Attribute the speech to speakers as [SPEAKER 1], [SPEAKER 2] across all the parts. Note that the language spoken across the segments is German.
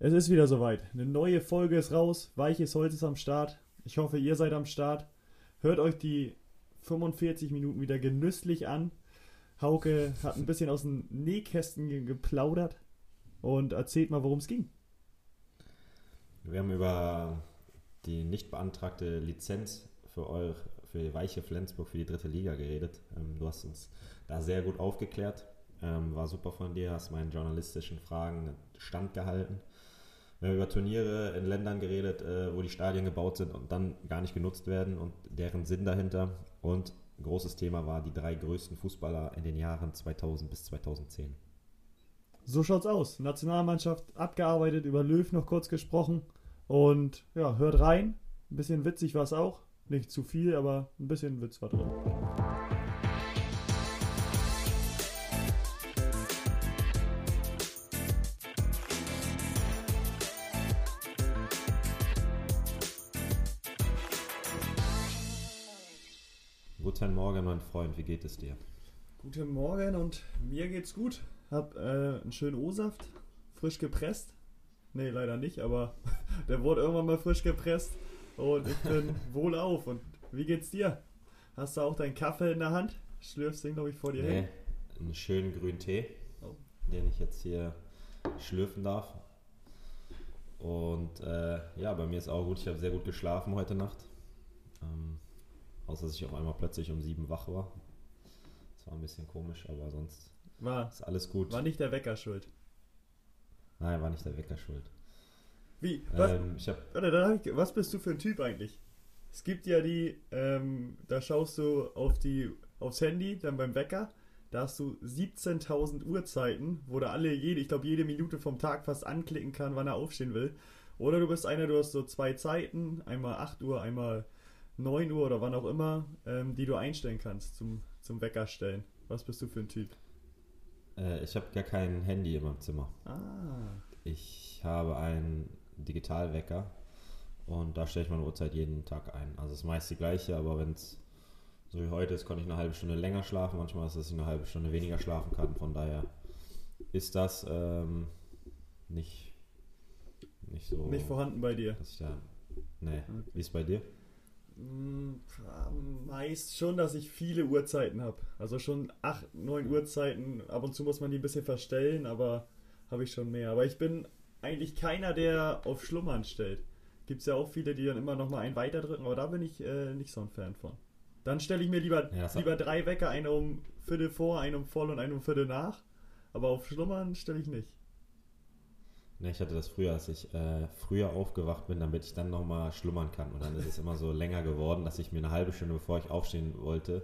[SPEAKER 1] Es ist wieder soweit. Eine neue Folge ist raus. Weiches Holz ist am Start. Ich hoffe, ihr seid am Start. Hört euch die 45 Minuten wieder genüsslich an. Hauke hat ein bisschen aus dem Nähkästen geplaudert und erzählt mal, worum es ging.
[SPEAKER 2] Wir haben über die nicht beantragte Lizenz für, eure, für Weiche Flensburg für die dritte Liga geredet. Ähm, du hast uns da sehr gut aufgeklärt. Ähm, war super von dir, hast meinen journalistischen Fragen standgehalten. Wir haben über Turniere in Ländern geredet, äh, wo die Stadien gebaut sind und dann gar nicht genutzt werden und deren Sinn dahinter. Und ein großes Thema war die drei größten Fußballer in den Jahren 2000 bis 2010.
[SPEAKER 1] So schaut's aus. Nationalmannschaft abgearbeitet, über Löw noch kurz gesprochen. Und ja, hört rein. Ein bisschen witzig war es auch. Nicht zu viel, aber ein bisschen Witz war drin.
[SPEAKER 2] Mein Freund, wie geht es dir?
[SPEAKER 1] Guten Morgen und mir geht's gut. Hab äh, einen schönen O-Saft, frisch gepresst. Nee, leider nicht, aber der wurde irgendwann mal frisch gepresst und ich bin wohlauf. Und wie geht's dir? Hast du auch deinen Kaffee in der Hand? Schlürfst den, glaube ich, vor dir
[SPEAKER 2] Nee,
[SPEAKER 1] hin?
[SPEAKER 2] einen schönen grünen Tee,
[SPEAKER 1] Oh.
[SPEAKER 2] den ich jetzt hier schlürfen darf. Und äh, ja, bei mir ist auch gut. Ich habe sehr gut geschlafen heute Nacht. Ähm, außer dass ich auf einmal plötzlich um sieben wach war. Das war ein bisschen komisch, aber sonst
[SPEAKER 1] War,
[SPEAKER 2] ist alles gut.
[SPEAKER 1] war nicht der Wecker schuld.
[SPEAKER 2] Nein, war nicht der Wecker schuld.
[SPEAKER 1] Wie? Was,
[SPEAKER 2] Ähm, ich habe
[SPEAKER 1] Warte, hab ich, was bist du für ein Typ eigentlich? Es gibt ja die, ähm, da schaust du auf die, aufs Handy, dann beim Wecker, da hast du 17.000 Uhrzeiten, wo da alle, jede, ich glaube, jede Minute vom Tag fast anklicken kann, wann er aufstehen will. Oder du bist einer, du hast so zwei Zeiten, einmal 8 Uhr, einmal 9 Uhr oder wann auch immer, ähm, die du einstellen kannst zum, zum Wecker stellen. Was bist du für ein Typ?
[SPEAKER 2] äh, ich hab gar kein Handy in meinem Zimmer.
[SPEAKER 1] Ah,
[SPEAKER 2] Ich habe einen Digitalwecker und da stelle ich meine Uhrzeit jeden Tag ein. Also es ist meist die gleiche, aber wenn es so wie heute ist, konnte ich eine halbe Stunde länger schlafen. Manchmal ist es, dass ich eine halbe Stunde weniger schlafen kann. Von daher ist das ähm, nicht, nicht so.
[SPEAKER 1] nicht vorhanden bei dir.
[SPEAKER 2] Dass ich da, nee. Wie ist bei dir?
[SPEAKER 1] Meist schon, dass ich viele Uhrzeiten habe. Also schon 8, 9 Uhrzeiten. Ab und zu muss man die ein bisschen verstellen, aber habe ich schon mehr. Aber ich bin eigentlich keiner, der auf Schlummern stellt. Gibt es ja auch viele, die dann immer noch mal einen weiterdrücken, aber da bin ich äh, nicht so ein Fan von. Dann stelle ich mir lieber,
[SPEAKER 2] Ja,
[SPEAKER 1] lieber drei Wecker, einen um Viertel vor, einen um voll und einen um Viertel nach. Aber auf Schlummern stelle ich nicht.
[SPEAKER 2] Ne, ich hatte das früher, als ich äh, früher aufgewacht bin, damit ich dann nochmal schlummern kann. Und dann ist es immer so länger geworden, dass ich mir eine halbe Stunde, bevor ich aufstehen wollte,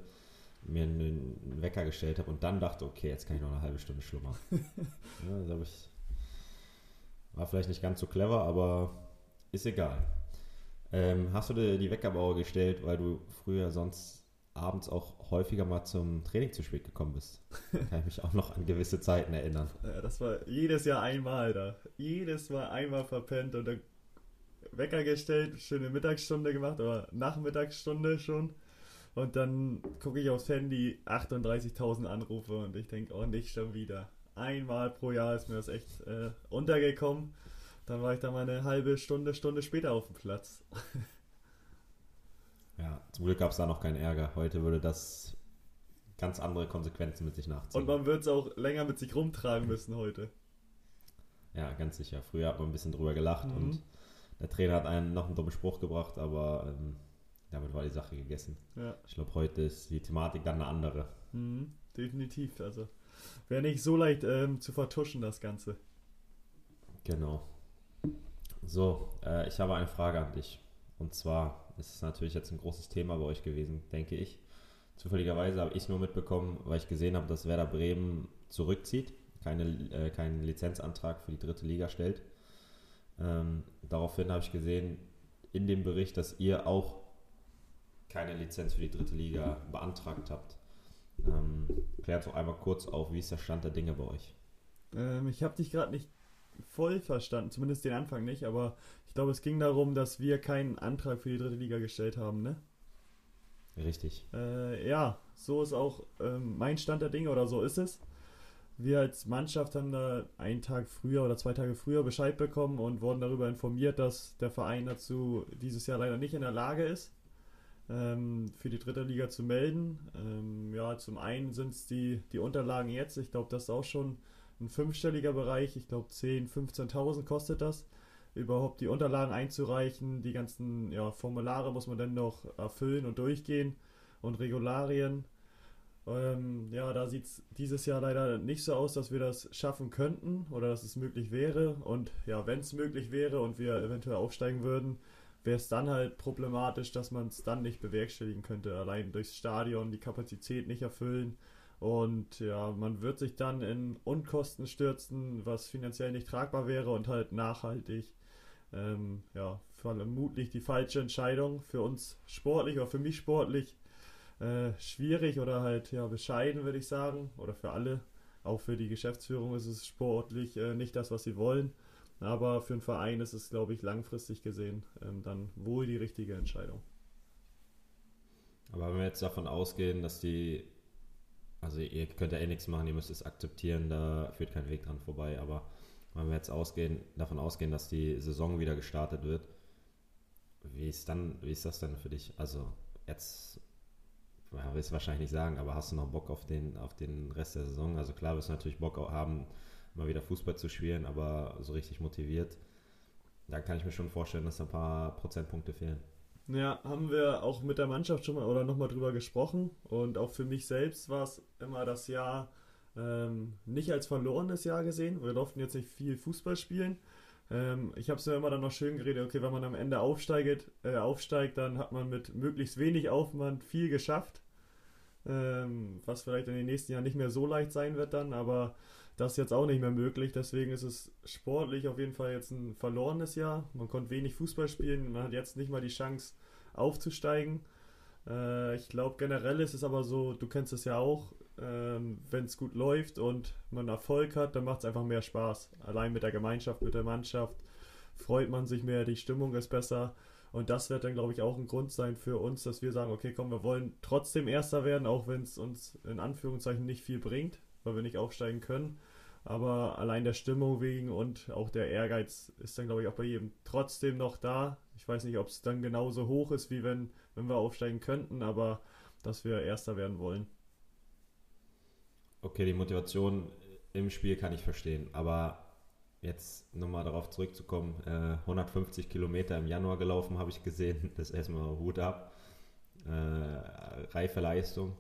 [SPEAKER 2] mir einen Wecker gestellt habe und dann dachte, okay, jetzt kann ich noch eine halbe Stunde schlummern. ja, das hab ich, war vielleicht nicht ganz so clever, aber ist egal. Ähm, hast du dir die Weckerbauer gestellt, weil du früher sonst abends auch häufiger mal zum Training zu spät gekommen bist? kann ich mich auch noch an gewisse Zeiten erinnern.
[SPEAKER 1] Ja, das war jedes Jahr einmal da. Jedes Mal einmal verpennt und dann Wecker gestellt, schöne Mittagsstunde gemacht, aber Nachmittagsstunde schon. Und dann gucke ich aufs Handy, 38.000 Anrufe und ich denke, oh, nicht schon wieder. Einmal pro Jahr ist mir das echt äh, untergekommen. Dann war ich da mal eine halbe Stunde, Stunde später auf dem Platz.
[SPEAKER 2] Ja, zum Glück gab es da noch keinen Ärger. Heute würde das ganz andere Konsequenzen mit sich nachziehen.
[SPEAKER 1] Und man wird es auch länger mit sich rumtragen müssen heute.
[SPEAKER 2] ja, ganz sicher. Früher hat man ein bisschen drüber gelacht
[SPEAKER 1] Mhm.
[SPEAKER 2] und der Trainer hat einen noch einen dummen Spruch gebracht, aber ähm, damit war die Sache gegessen.
[SPEAKER 1] Ja.
[SPEAKER 2] Ich glaube, heute ist die Thematik dann eine andere.
[SPEAKER 1] Mhm, definitiv. Also wäre nicht so leicht ähm, zu vertuschen, das Ganze.
[SPEAKER 2] Genau. So, äh, ich habe eine Frage an dich. Und zwar ist natürlich jetzt ein großes Thema bei euch gewesen, denke ich. Zufälligerweise habe ich nur mitbekommen, weil ich gesehen habe, dass Werder Bremen zurückzieht, keine, äh, keinen Lizenzantrag für die dritte Liga stellt. Ähm, daraufhin habe ich gesehen in dem Bericht, dass ihr auch keine Lizenz für die dritte Liga beantragt habt. Ähm, klärt doch einmal kurz auf, wie ist der Stand der Dinge bei euch?
[SPEAKER 1] Ähm, ich habe dich gerade nicht voll verstanden, zumindest den Anfang nicht, aber ich glaube, es ging darum, dass wir keinen Antrag für die dritte Liga gestellt haben, ne?
[SPEAKER 2] Richtig.
[SPEAKER 1] Äh, ja, so ist auch ähm, mein Stand der Dinge oder so ist es. wir als Mannschaft haben da einen Tag früher oder zwei Tage früher Bescheid bekommen und wurden darüber informiert, dass der Verein dazu dieses Jahr leider nicht in der Lage ist, ähm, für die dritte Liga zu melden. Ähm, ja, zum einen sind es die, die Unterlagen jetzt. Ich glaube, das ist auch schon ein fünfstelliger Bereich. Ich glaube, 10.000, 15.000 kostet das, überhaupt die Unterlagen einzureichen. Die ganzen ja, Formulare muss man dann noch erfüllen und durchgehen und Regularien. Ähm, ja, da sieht es dieses Jahr leider nicht so aus, dass wir das schaffen könnten oder dass es möglich wäre. Und ja, wenn es möglich wäre und wir eventuell aufsteigen würden, wäre es dann halt problematisch, dass man es dann nicht bewerkstelligen könnte. Allein durchs Stadion die Kapazität nicht erfüllen. Und ja, man wird sich dann in Unkosten stürzen, was finanziell nicht tragbar wäre und halt nachhaltig. Ähm, ja, vermutlich die falsche Entscheidung für uns sportlich oder für mich sportlich äh, schwierig oder halt ja bescheiden, würde ich sagen. Oder für alle. Auch für die Geschäftsführung ist es sportlich äh, nicht das, was sie wollen. Aber für einen Verein ist es, glaube ich, langfristig gesehen ähm, dann wohl die richtige Entscheidung.
[SPEAKER 2] Aber wenn wir jetzt davon ausgehen, dass die, also ihr könnt ja eh nichts machen, ihr müsst es akzeptieren, da führt kein Weg dran vorbei. Aber wenn wir jetzt ausgehen, davon ausgehen, dass die Saison wieder gestartet wird, wie ist dann, wie ist das denn für dich? Also jetzt ja, willst du wahrscheinlich nicht sagen, aber hast du noch Bock auf den, auf den Rest der Saison? Also klar, wirst du natürlich Bock haben, mal wieder Fußball zu spielen, aber so richtig motiviert, da kann ich mir schon vorstellen, dass ein paar Prozentpunkte fehlen.
[SPEAKER 1] Ja, haben wir auch mit der Mannschaft schon mal oder nochmal drüber gesprochen. Und auch für mich selbst war es immer das Jahr ähm, nicht als verlorenes Jahr gesehen. Wir durften jetzt nicht viel Fußball spielen. Ähm, ich habe es mir immer dann noch schön geredet, okay, wenn man am Ende aufsteigt, äh, aufsteigt, dann hat man mit möglichst wenig Aufwand viel geschafft. Ähm, was vielleicht in den nächsten Jahren nicht mehr so leicht sein wird dann, aber das ist jetzt auch nicht mehr möglich. Deswegen ist es sportlich auf jeden Fall jetzt ein verlorenes Jahr. Man konnte wenig Fußball spielen, man hat jetzt nicht mal die Chance aufzusteigen. Äh, ich glaube generell ist es aber so, du kennst es ja auch, ähm, wenn es gut läuft und man Erfolg hat, dann macht es einfach mehr Spaß. Allein mit der Gemeinschaft, mit der Mannschaft freut man sich mehr, die Stimmung ist besser. Und das wird dann, glaube ich, auch ein Grund sein für uns, dass wir sagen, okay, komm, wir wollen trotzdem Erster werden, auch wenn es uns in Anführungszeichen nicht viel bringt, weil wir nicht aufsteigen können. Aber allein der Stimmung wegen und auch der Ehrgeiz ist dann, glaube ich, auch bei jedem trotzdem noch da. Ich weiß nicht, ob es dann genauso hoch ist, wie wenn, wenn wir aufsteigen könnten, aber dass wir Erster werden wollen.
[SPEAKER 2] Okay, die Motivation im Spiel kann ich verstehen, aber jetzt nochmal darauf zurückzukommen, äh, 150 Kilometer im Januar gelaufen, habe ich gesehen. Das erstmal Hut ab. Äh, reife Leistung.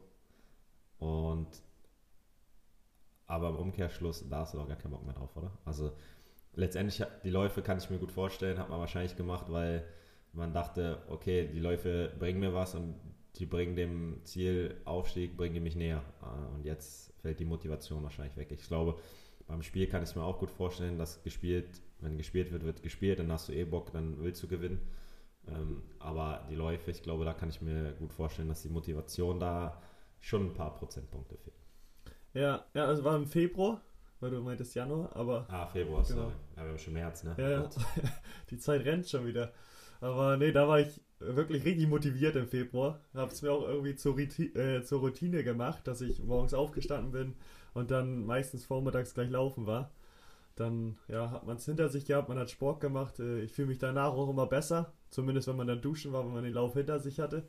[SPEAKER 2] Und aber im Umkehrschluss, da hast du doch gar keinen Bock mehr drauf, oder? Also letztendlich, die Läufe kann ich mir gut vorstellen, hat man wahrscheinlich gemacht, weil man dachte, okay, die Läufe bringen mir was und die bringen dem Ziel Aufstieg, bringen mich näher. Äh, und jetzt fällt die Motivation wahrscheinlich weg. Ich glaube, beim Spiel kann ich es mir auch gut vorstellen, dass gespielt, wenn gespielt wird, wird gespielt, dann hast du eh Bock, dann willst du gewinnen. Ähm, aber die Läufe, ich glaube, da kann ich mir gut vorstellen, dass die Motivation da schon ein paar Prozentpunkte fehlt.
[SPEAKER 1] Ja, ja, also war im Februar, weil du meintest Januar, aber.
[SPEAKER 2] Ah, Februar, genau. sorry. Ja, wir haben schon März, ne?
[SPEAKER 1] Ja, ja. die Zeit rennt schon wieder. Aber nee, da war ich wirklich richtig motiviert im Februar. Habe es mir auch irgendwie zur, äh, zur Routine gemacht, dass ich morgens aufgestanden bin, und dann meistens vormittags gleich laufen war. Dann ja, hat man es hinter sich gehabt, man hat Sport gemacht. Äh, ich fühle mich danach auch immer besser, zumindest wenn man dann duschen war, wenn man den Lauf hinter sich hatte.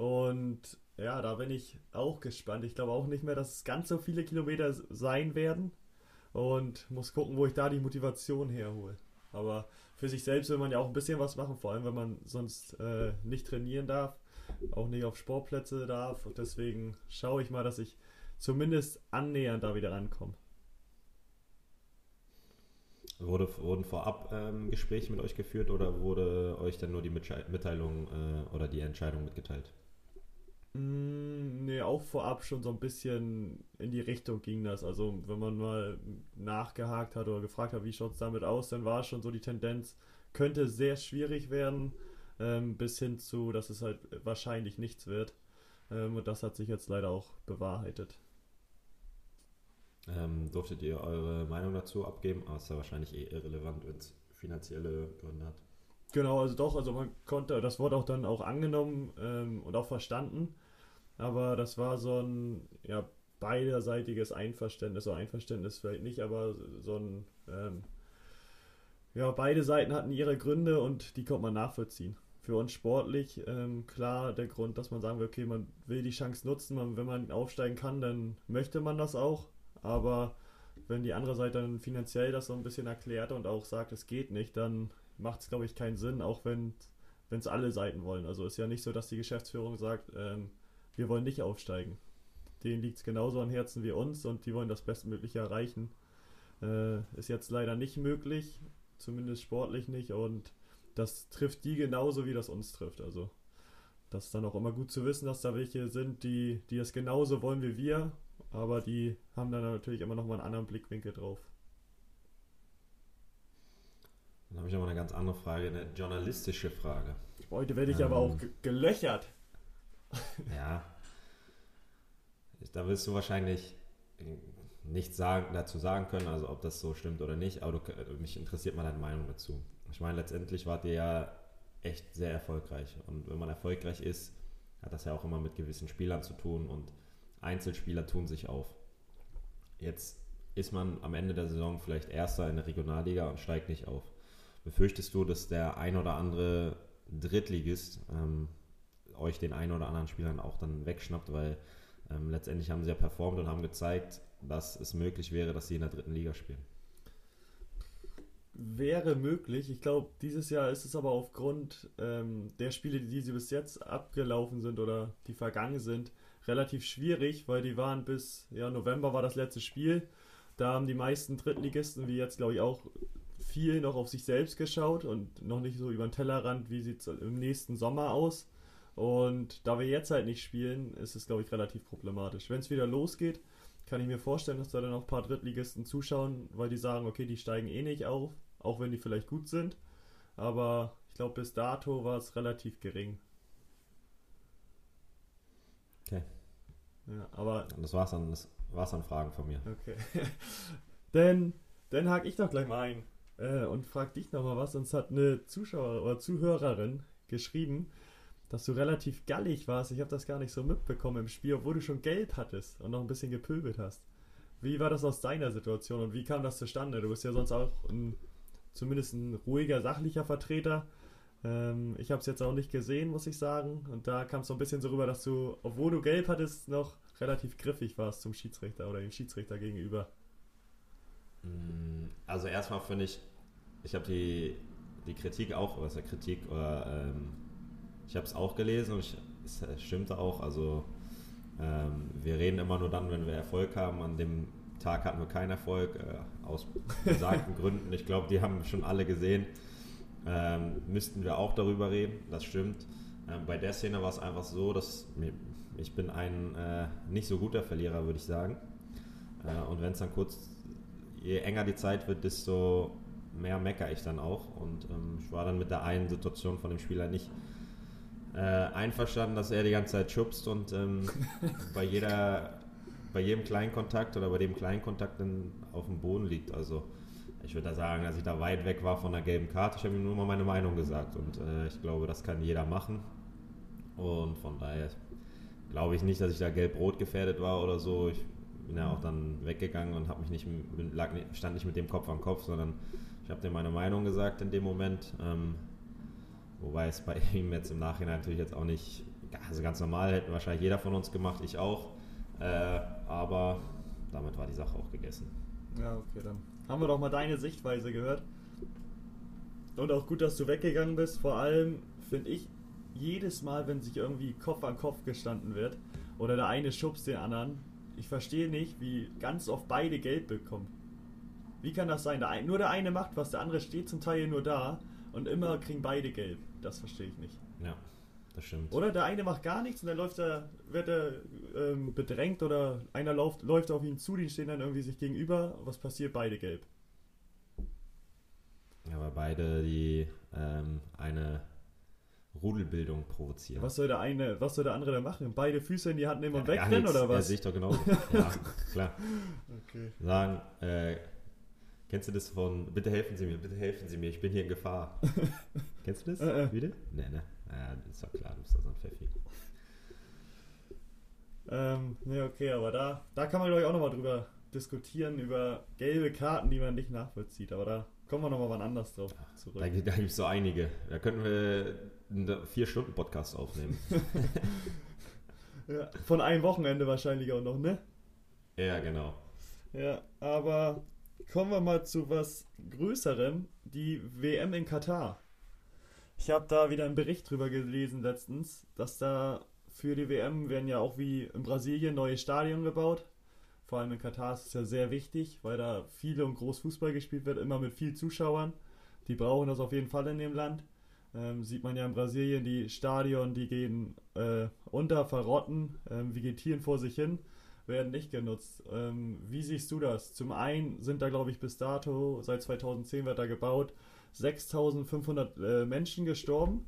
[SPEAKER 1] Und ja, da bin ich auch gespannt. Ich glaube auch nicht mehr, dass es ganz so viele Kilometer sein werden. Und muss gucken, wo ich da die Motivation herhole. Aber für sich selbst will man ja auch ein bisschen was machen, vor allem wenn man sonst äh, nicht trainieren darf, auch nicht auf Sportplätze darf. Und deswegen schaue ich mal, dass ich zumindest annähernd da wieder rankommen.
[SPEAKER 2] Wurde, wurden vorab ähm, Gespräche mit euch geführt oder wurde euch dann nur die Mitteilung äh, oder die Entscheidung mitgeteilt?
[SPEAKER 1] Mm, nee, auch vorab schon so ein bisschen in die Richtung ging das. Also wenn man mal nachgehakt hat oder gefragt hat, wie schaut es damit aus, dann war schon so die Tendenz, könnte sehr schwierig werden, ähm, bis hin zu, dass es halt wahrscheinlich nichts wird. Ähm, und das hat sich jetzt leider auch bewahrheitet.
[SPEAKER 2] Ähm, durftet ihr eure Meinung dazu abgeben? Aber es ist ja wahrscheinlich eh irrelevant, wenn es finanzielle Gründe hat.
[SPEAKER 1] Genau, also doch, also man konnte, das wurde auch dann auch angenommen ähm, und auch verstanden. Aber das war so ein, ja, beiderseitiges Einverständnis, so Einverständnis vielleicht nicht, aber so ein, ähm, ja, beide Seiten hatten ihre Gründe und die konnte man nachvollziehen. Für uns sportlich, ähm, klar, der Grund, dass man sagen will, okay, man will die Chance nutzen, man, wenn man aufsteigen kann, dann möchte man das auch, aber wenn die andere Seite dann finanziell das so ein bisschen erklärt und auch sagt, es geht nicht, dann macht es, glaube ich, keinen Sinn, auch wenn es alle Seiten wollen. Also ist ja nicht so, dass die Geschäftsführung sagt, ähm, wir wollen nicht aufsteigen. Denen liegt es genauso am Herzen wie uns und die wollen das Bestmögliche erreichen. Äh, ist jetzt leider nicht möglich, zumindest sportlich nicht und das trifft die genauso, wie das uns trifft. Also das ist dann auch immer gut zu wissen, dass da welche sind, die, die das genauso wollen wie wir, aber die haben dann natürlich immer noch mal einen anderen Blickwinkel drauf.
[SPEAKER 2] Dann habe ich noch mal eine ganz andere Frage, eine journalistische Frage.
[SPEAKER 1] Heute werde ich ähm, aber auch gelöchert.
[SPEAKER 2] Ja. Da wirst du wahrscheinlich nichts sagen, dazu sagen können, also ob das so stimmt oder nicht, aber du, mich interessiert mal deine Meinung dazu. Ich meine, letztendlich wart ihr ja echt sehr erfolgreich. Und wenn man erfolgreich ist, hat das ja auch immer mit gewissen Spielern zu tun und Einzelspieler tun sich auf. Jetzt ist man am Ende der Saison vielleicht Erster in der Regionalliga und steigt nicht auf. Befürchtest du, dass der ein oder andere Drittligist ähm, euch den einen oder anderen Spielern auch dann wegschnappt, weil ähm, letztendlich haben sie ja performt und haben gezeigt, dass es möglich wäre, dass sie in der dritten Liga spielen.
[SPEAKER 1] Wäre möglich. Ich glaube, dieses Jahr ist es aber aufgrund ähm, der Spiele, die sie bis jetzt abgelaufen sind oder die vergangen sind, relativ schwierig, weil die waren bis ja, November war das letzte Spiel. Da haben die meisten Drittligisten, wie jetzt glaube ich auch, viel noch auf sich selbst geschaut und noch nicht so über den Tellerrand, wie sieht es im nächsten Sommer aus. Und da wir jetzt halt nicht spielen, ist es, glaube ich, relativ problematisch. Wenn es wieder losgeht, kann ich mir vorstellen, dass da dann auch ein paar Drittligisten zuschauen, weil die sagen, okay, die steigen eh nicht auf, auch wenn die vielleicht gut sind. Aber ich glaube, bis dato war es relativ gering.
[SPEAKER 2] Okay.
[SPEAKER 1] Ja, aber.
[SPEAKER 2] Das war's dann, das war's an Fragen von mir.
[SPEAKER 1] Okay. Denn, dann hake ich doch gleich mal ein äh, und frag dich nochmal was. Uns hat eine Zuschauer oder Zuhörerin geschrieben, dass du relativ gallig warst. Ich habe das gar nicht so mitbekommen im Spiel, obwohl du schon gelb hattest und noch ein bisschen gepöbelt hast. Wie war das aus deiner Situation und wie kam das zustande? Du bist ja sonst auch ein, zumindest ein ruhiger, sachlicher Vertreter. Ähm, ich habe es jetzt auch nicht gesehen, muss ich sagen. Und da kam es so ein bisschen so rüber, dass du, obwohl du gelb hattest, noch relativ griffig warst zum Schiedsrichter oder dem Schiedsrichter gegenüber.
[SPEAKER 2] Mm, also erstmal finde ich, ich habe die, die Kritik auch, oder ja Kritik, oder ähm, ich habe es auch gelesen und ich, es, stimmte auch. Also ähm, wir reden immer nur dann, wenn wir Erfolg haben. An dem Tag hatten wir keinen Erfolg, äh, aus besagten Gründen. Ich glaube, die haben schon alle gesehen ähm, müssten wir auch darüber reden, das stimmt. Ähm, bei der Szene war es einfach so, dass ich bin ein äh, nicht so guter Verlierer, würde ich sagen. Äh, und wenn es dann kurz, je enger die Zeit wird, desto mehr meckere ich dann auch. Und ähm, ich war dann mit der einen Situation von dem Spieler nicht äh, einverstanden, dass er die ganze Zeit schubst und ähm, bei jeder bei jedem kleinen Kontakt oder bei dem kleinen Kontakt dann auf dem Boden liegt. Also ich würde da sagen, dass ich da weit weg war von der gelben Karte. Ich habe ihm nur mal meine Meinung gesagt und äh, ich glaube, das kann jeder machen. Und von daher glaube ich nicht, dass ich da gelb-rot gefährdet war oder so. Ich bin ja auch dann weggegangen und habe mich nicht, lag, stand nicht mit dem Kopf am Kopf, sondern ich habe dir meine Meinung gesagt in dem Moment. Ähm, wobei es bei ihm jetzt im Nachhinein natürlich jetzt auch nicht, also ganz normal hätten wahrscheinlich jeder von uns gemacht, ich auch. Äh, aber damit war die Sache auch gegessen.
[SPEAKER 1] Ja, okay, dann haben wir doch mal deine Sichtweise gehört. Und auch gut, dass du weggegangen bist. Vor allem finde ich, jedes Mal, wenn sich irgendwie Kopf an Kopf gestanden wird oder der eine schubst den anderen, ich verstehe nicht, wie ganz oft beide Geld bekommen. Wie kann das sein? Der ein, nur der eine macht was, der andere steht zum Teil nur da und immer kriegen beide gelb. Das verstehe ich nicht.
[SPEAKER 2] Ja, das stimmt.
[SPEAKER 1] Oder der eine macht gar nichts und dann läuft er, wird er ähm, bedrängt oder einer läuft, läuft auf ihn zu, die stehen dann irgendwie sich gegenüber. Was passiert? Beide gelb.
[SPEAKER 2] Ja, weil beide die ähm, eine Rudelbildung provozieren.
[SPEAKER 1] Was soll der eine, was soll der andere da machen? Beide Füße in die Hand nehmen und ja, wegrennen oder was? Ja,
[SPEAKER 2] sehe ich doch genauso. ja, klar. Okay. Sagen, äh, kennst du das von Bitte helfen Sie mir, bitte helfen Sie mir, ich bin hier in Gefahr. kennst du das? Äh, äh. Wieder? Nee, ne? Ja, ist doch klar, du bist da so ein Pfeffi.
[SPEAKER 1] Ähm, ne, okay, aber da, da kann man, glaube ich, auch nochmal drüber diskutieren, über gelbe Karten, die man nicht nachvollzieht. Aber da kommen wir nochmal wann anders drauf
[SPEAKER 2] zurück. Da, da gibt es so einige. Da könnten wir einen Vier-Stunden-Podcast aufnehmen.
[SPEAKER 1] ja, von einem Wochenende wahrscheinlich auch noch, ne?
[SPEAKER 2] Ja, genau.
[SPEAKER 1] Ja, aber kommen wir mal zu was Größerem, die WM in Katar. Ich habe da wieder einen Bericht drüber gelesen letztens, dass da für die WM werden ja auch wie in Brasilien neue Stadien gebaut. Vor allem in Katar ist es ja sehr wichtig, weil da viele und groß Fußball gespielt wird, immer mit viel Zuschauern. Die brauchen das auf jeden Fall in dem Land. Ähm, sieht man ja in Brasilien, die Stadion, die gehen äh, unter, verrotten, ähm, vegetieren vor sich hin, werden nicht genutzt. Ähm, wie siehst du das? Zum einen sind da, glaube ich, bis dato, seit 2010 wird da gebaut, 6500 äh, Menschen gestorben.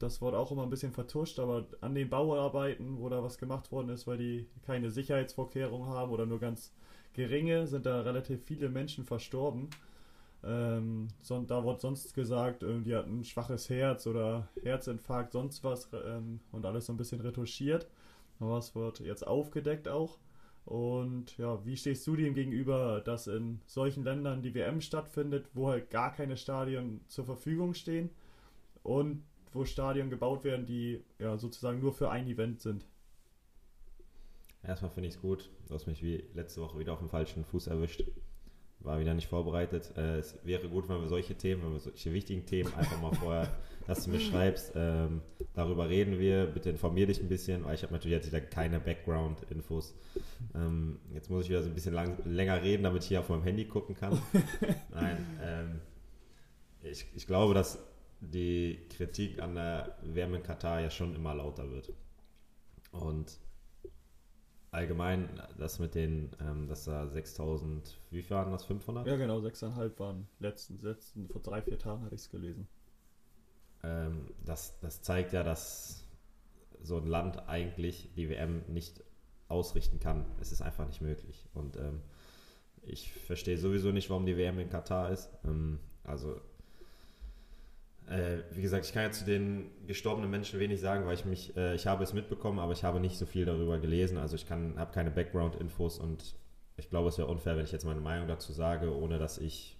[SPEAKER 1] Das wurde auch immer ein bisschen vertuscht, aber an den Bauarbeiten, wo da was gemacht worden ist, weil die keine Sicherheitsvorkehrungen haben oder nur ganz geringe, sind da relativ viele Menschen verstorben. Ähm, so, da wurde sonst gesagt, die hatten ein schwaches Herz oder Herzinfarkt, sonst was ähm, und alles so ein bisschen retuschiert. Es wird jetzt aufgedeckt auch. Und ja, wie stehst du dem gegenüber, dass in solchen Ländern die WM stattfindet, wo halt gar keine Stadien zur Verfügung stehen und wo Stadien gebaut werden, die ja sozusagen nur für ein Event sind?
[SPEAKER 2] Erstmal finde ich es gut. Du hast mich wie letzte Woche wieder auf dem falschen Fuß erwischt. War wieder nicht vorbereitet. Äh, es wäre gut, wenn wir solche Themen, wenn wir solche wichtigen Themen einfach mal vorher, dass du mir schreibst, ähm, darüber reden wir. Bitte informier dich ein bisschen, weil ich habe natürlich jetzt wieder keine Background-Infos. Ähm, jetzt muss ich wieder so ein bisschen lang, länger reden, damit ich hier auf meinem Handy gucken kann. Nein, ähm, ich, ich glaube, dass die Kritik an der Wärme in Katar ja schon immer lauter wird. Und allgemein das mit den, ähm, dass da 6000, wie viel waren das, 500?
[SPEAKER 1] Ja, genau, 6,5 waren letzten, letzten, vor drei, vier Tagen hatte ich es gelesen.
[SPEAKER 2] Ähm, das, das zeigt ja, dass so ein Land eigentlich die WM nicht ausrichten kann. Es ist einfach nicht möglich. Und ähm, ich verstehe sowieso nicht, warum die WM in Katar ist. Ähm, also äh, wie gesagt, ich kann ja zu den gestorbenen Menschen wenig sagen, weil ich mich, äh, ich habe es mitbekommen, aber ich habe nicht so viel darüber gelesen. Also ich kann, habe keine Background-Infos und ich glaube, es wäre unfair, wenn ich jetzt meine Meinung dazu sage, ohne dass ich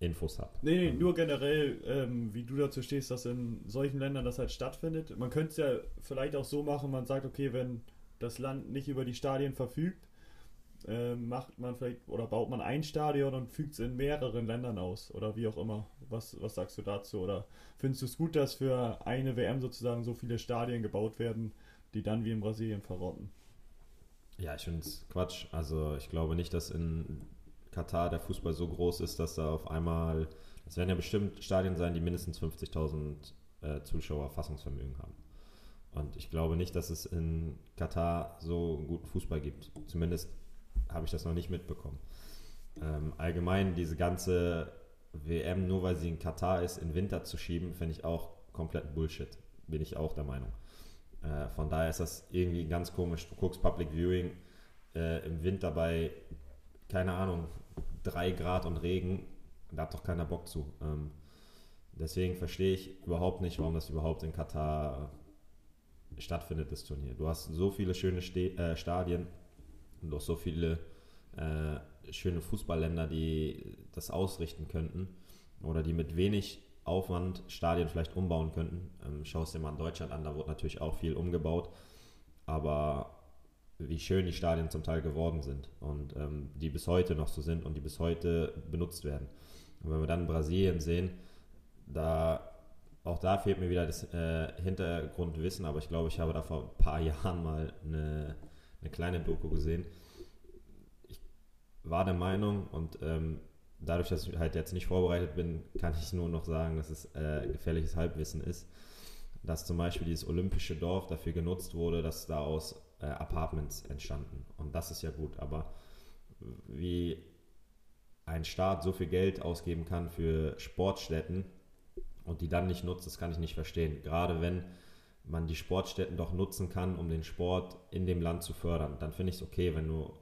[SPEAKER 2] Infos habe.
[SPEAKER 1] Nee, nee, nur generell, ähm, wie du dazu stehst, dass in solchen Ländern das halt stattfindet. Man könnte es ja vielleicht auch so machen, man sagt, okay, wenn das Land nicht über die Stadien verfügt, äh, macht man vielleicht oder baut man ein Stadion und fügt es in mehreren Ländern aus oder wie auch immer. Was, was sagst du dazu? Oder findest du es gut, dass für eine WM sozusagen so viele Stadien gebaut werden, die dann wie in Brasilien verrotten?
[SPEAKER 2] Ja, ich finde es Quatsch. Also ich glaube nicht, dass in Katar der Fußball so groß ist, dass da auf einmal, es werden ja bestimmt Stadien sein, die mindestens 50.000 äh, Zuschauer Fassungsvermögen haben. Und ich glaube nicht, dass es in Katar so guten Fußball gibt. Zumindest habe ich das noch nicht mitbekommen. Ähm, allgemein diese ganze WM, nur weil sie in Katar ist, in Winter zu schieben, finde ich auch komplett Bullshit. Bin ich auch der Meinung. Äh, von daher ist das irgendwie ganz komisch. Du guckst Public Viewing äh, im Winter bei, keine Ahnung, 3 Grad und Regen. Da hat doch keiner Bock zu. Ähm, deswegen verstehe ich überhaupt nicht, warum das überhaupt in Katar stattfindet, das Turnier. Du hast so viele schöne Ste äh, Stadien und auch so viele äh, schöne Fußballländer, die das ausrichten könnten oder die mit wenig Aufwand Stadien vielleicht umbauen könnten. Ähm, Schau es dir mal in Deutschland an, da wurde natürlich auch viel umgebaut, aber wie schön die Stadien zum Teil geworden sind und ähm, die bis heute noch so sind und die bis heute benutzt werden. Und wenn wir dann Brasilien sehen, da auch da fehlt mir wieder das äh, Hintergrundwissen, aber ich glaube, ich habe da vor ein paar Jahren mal eine, eine kleine Doku gesehen war der Meinung und ähm, dadurch, dass ich halt jetzt nicht vorbereitet bin, kann ich nur noch sagen, dass es äh, gefährliches Halbwissen ist, dass zum Beispiel dieses olympische Dorf dafür genutzt wurde, dass daraus äh, Apartments entstanden. Und das ist ja gut, aber wie ein Staat so viel Geld ausgeben kann für Sportstätten und die dann nicht nutzt, das kann ich nicht verstehen. Gerade wenn man die Sportstätten doch nutzen kann, um den Sport in dem Land zu fördern, dann finde ich es okay, wenn du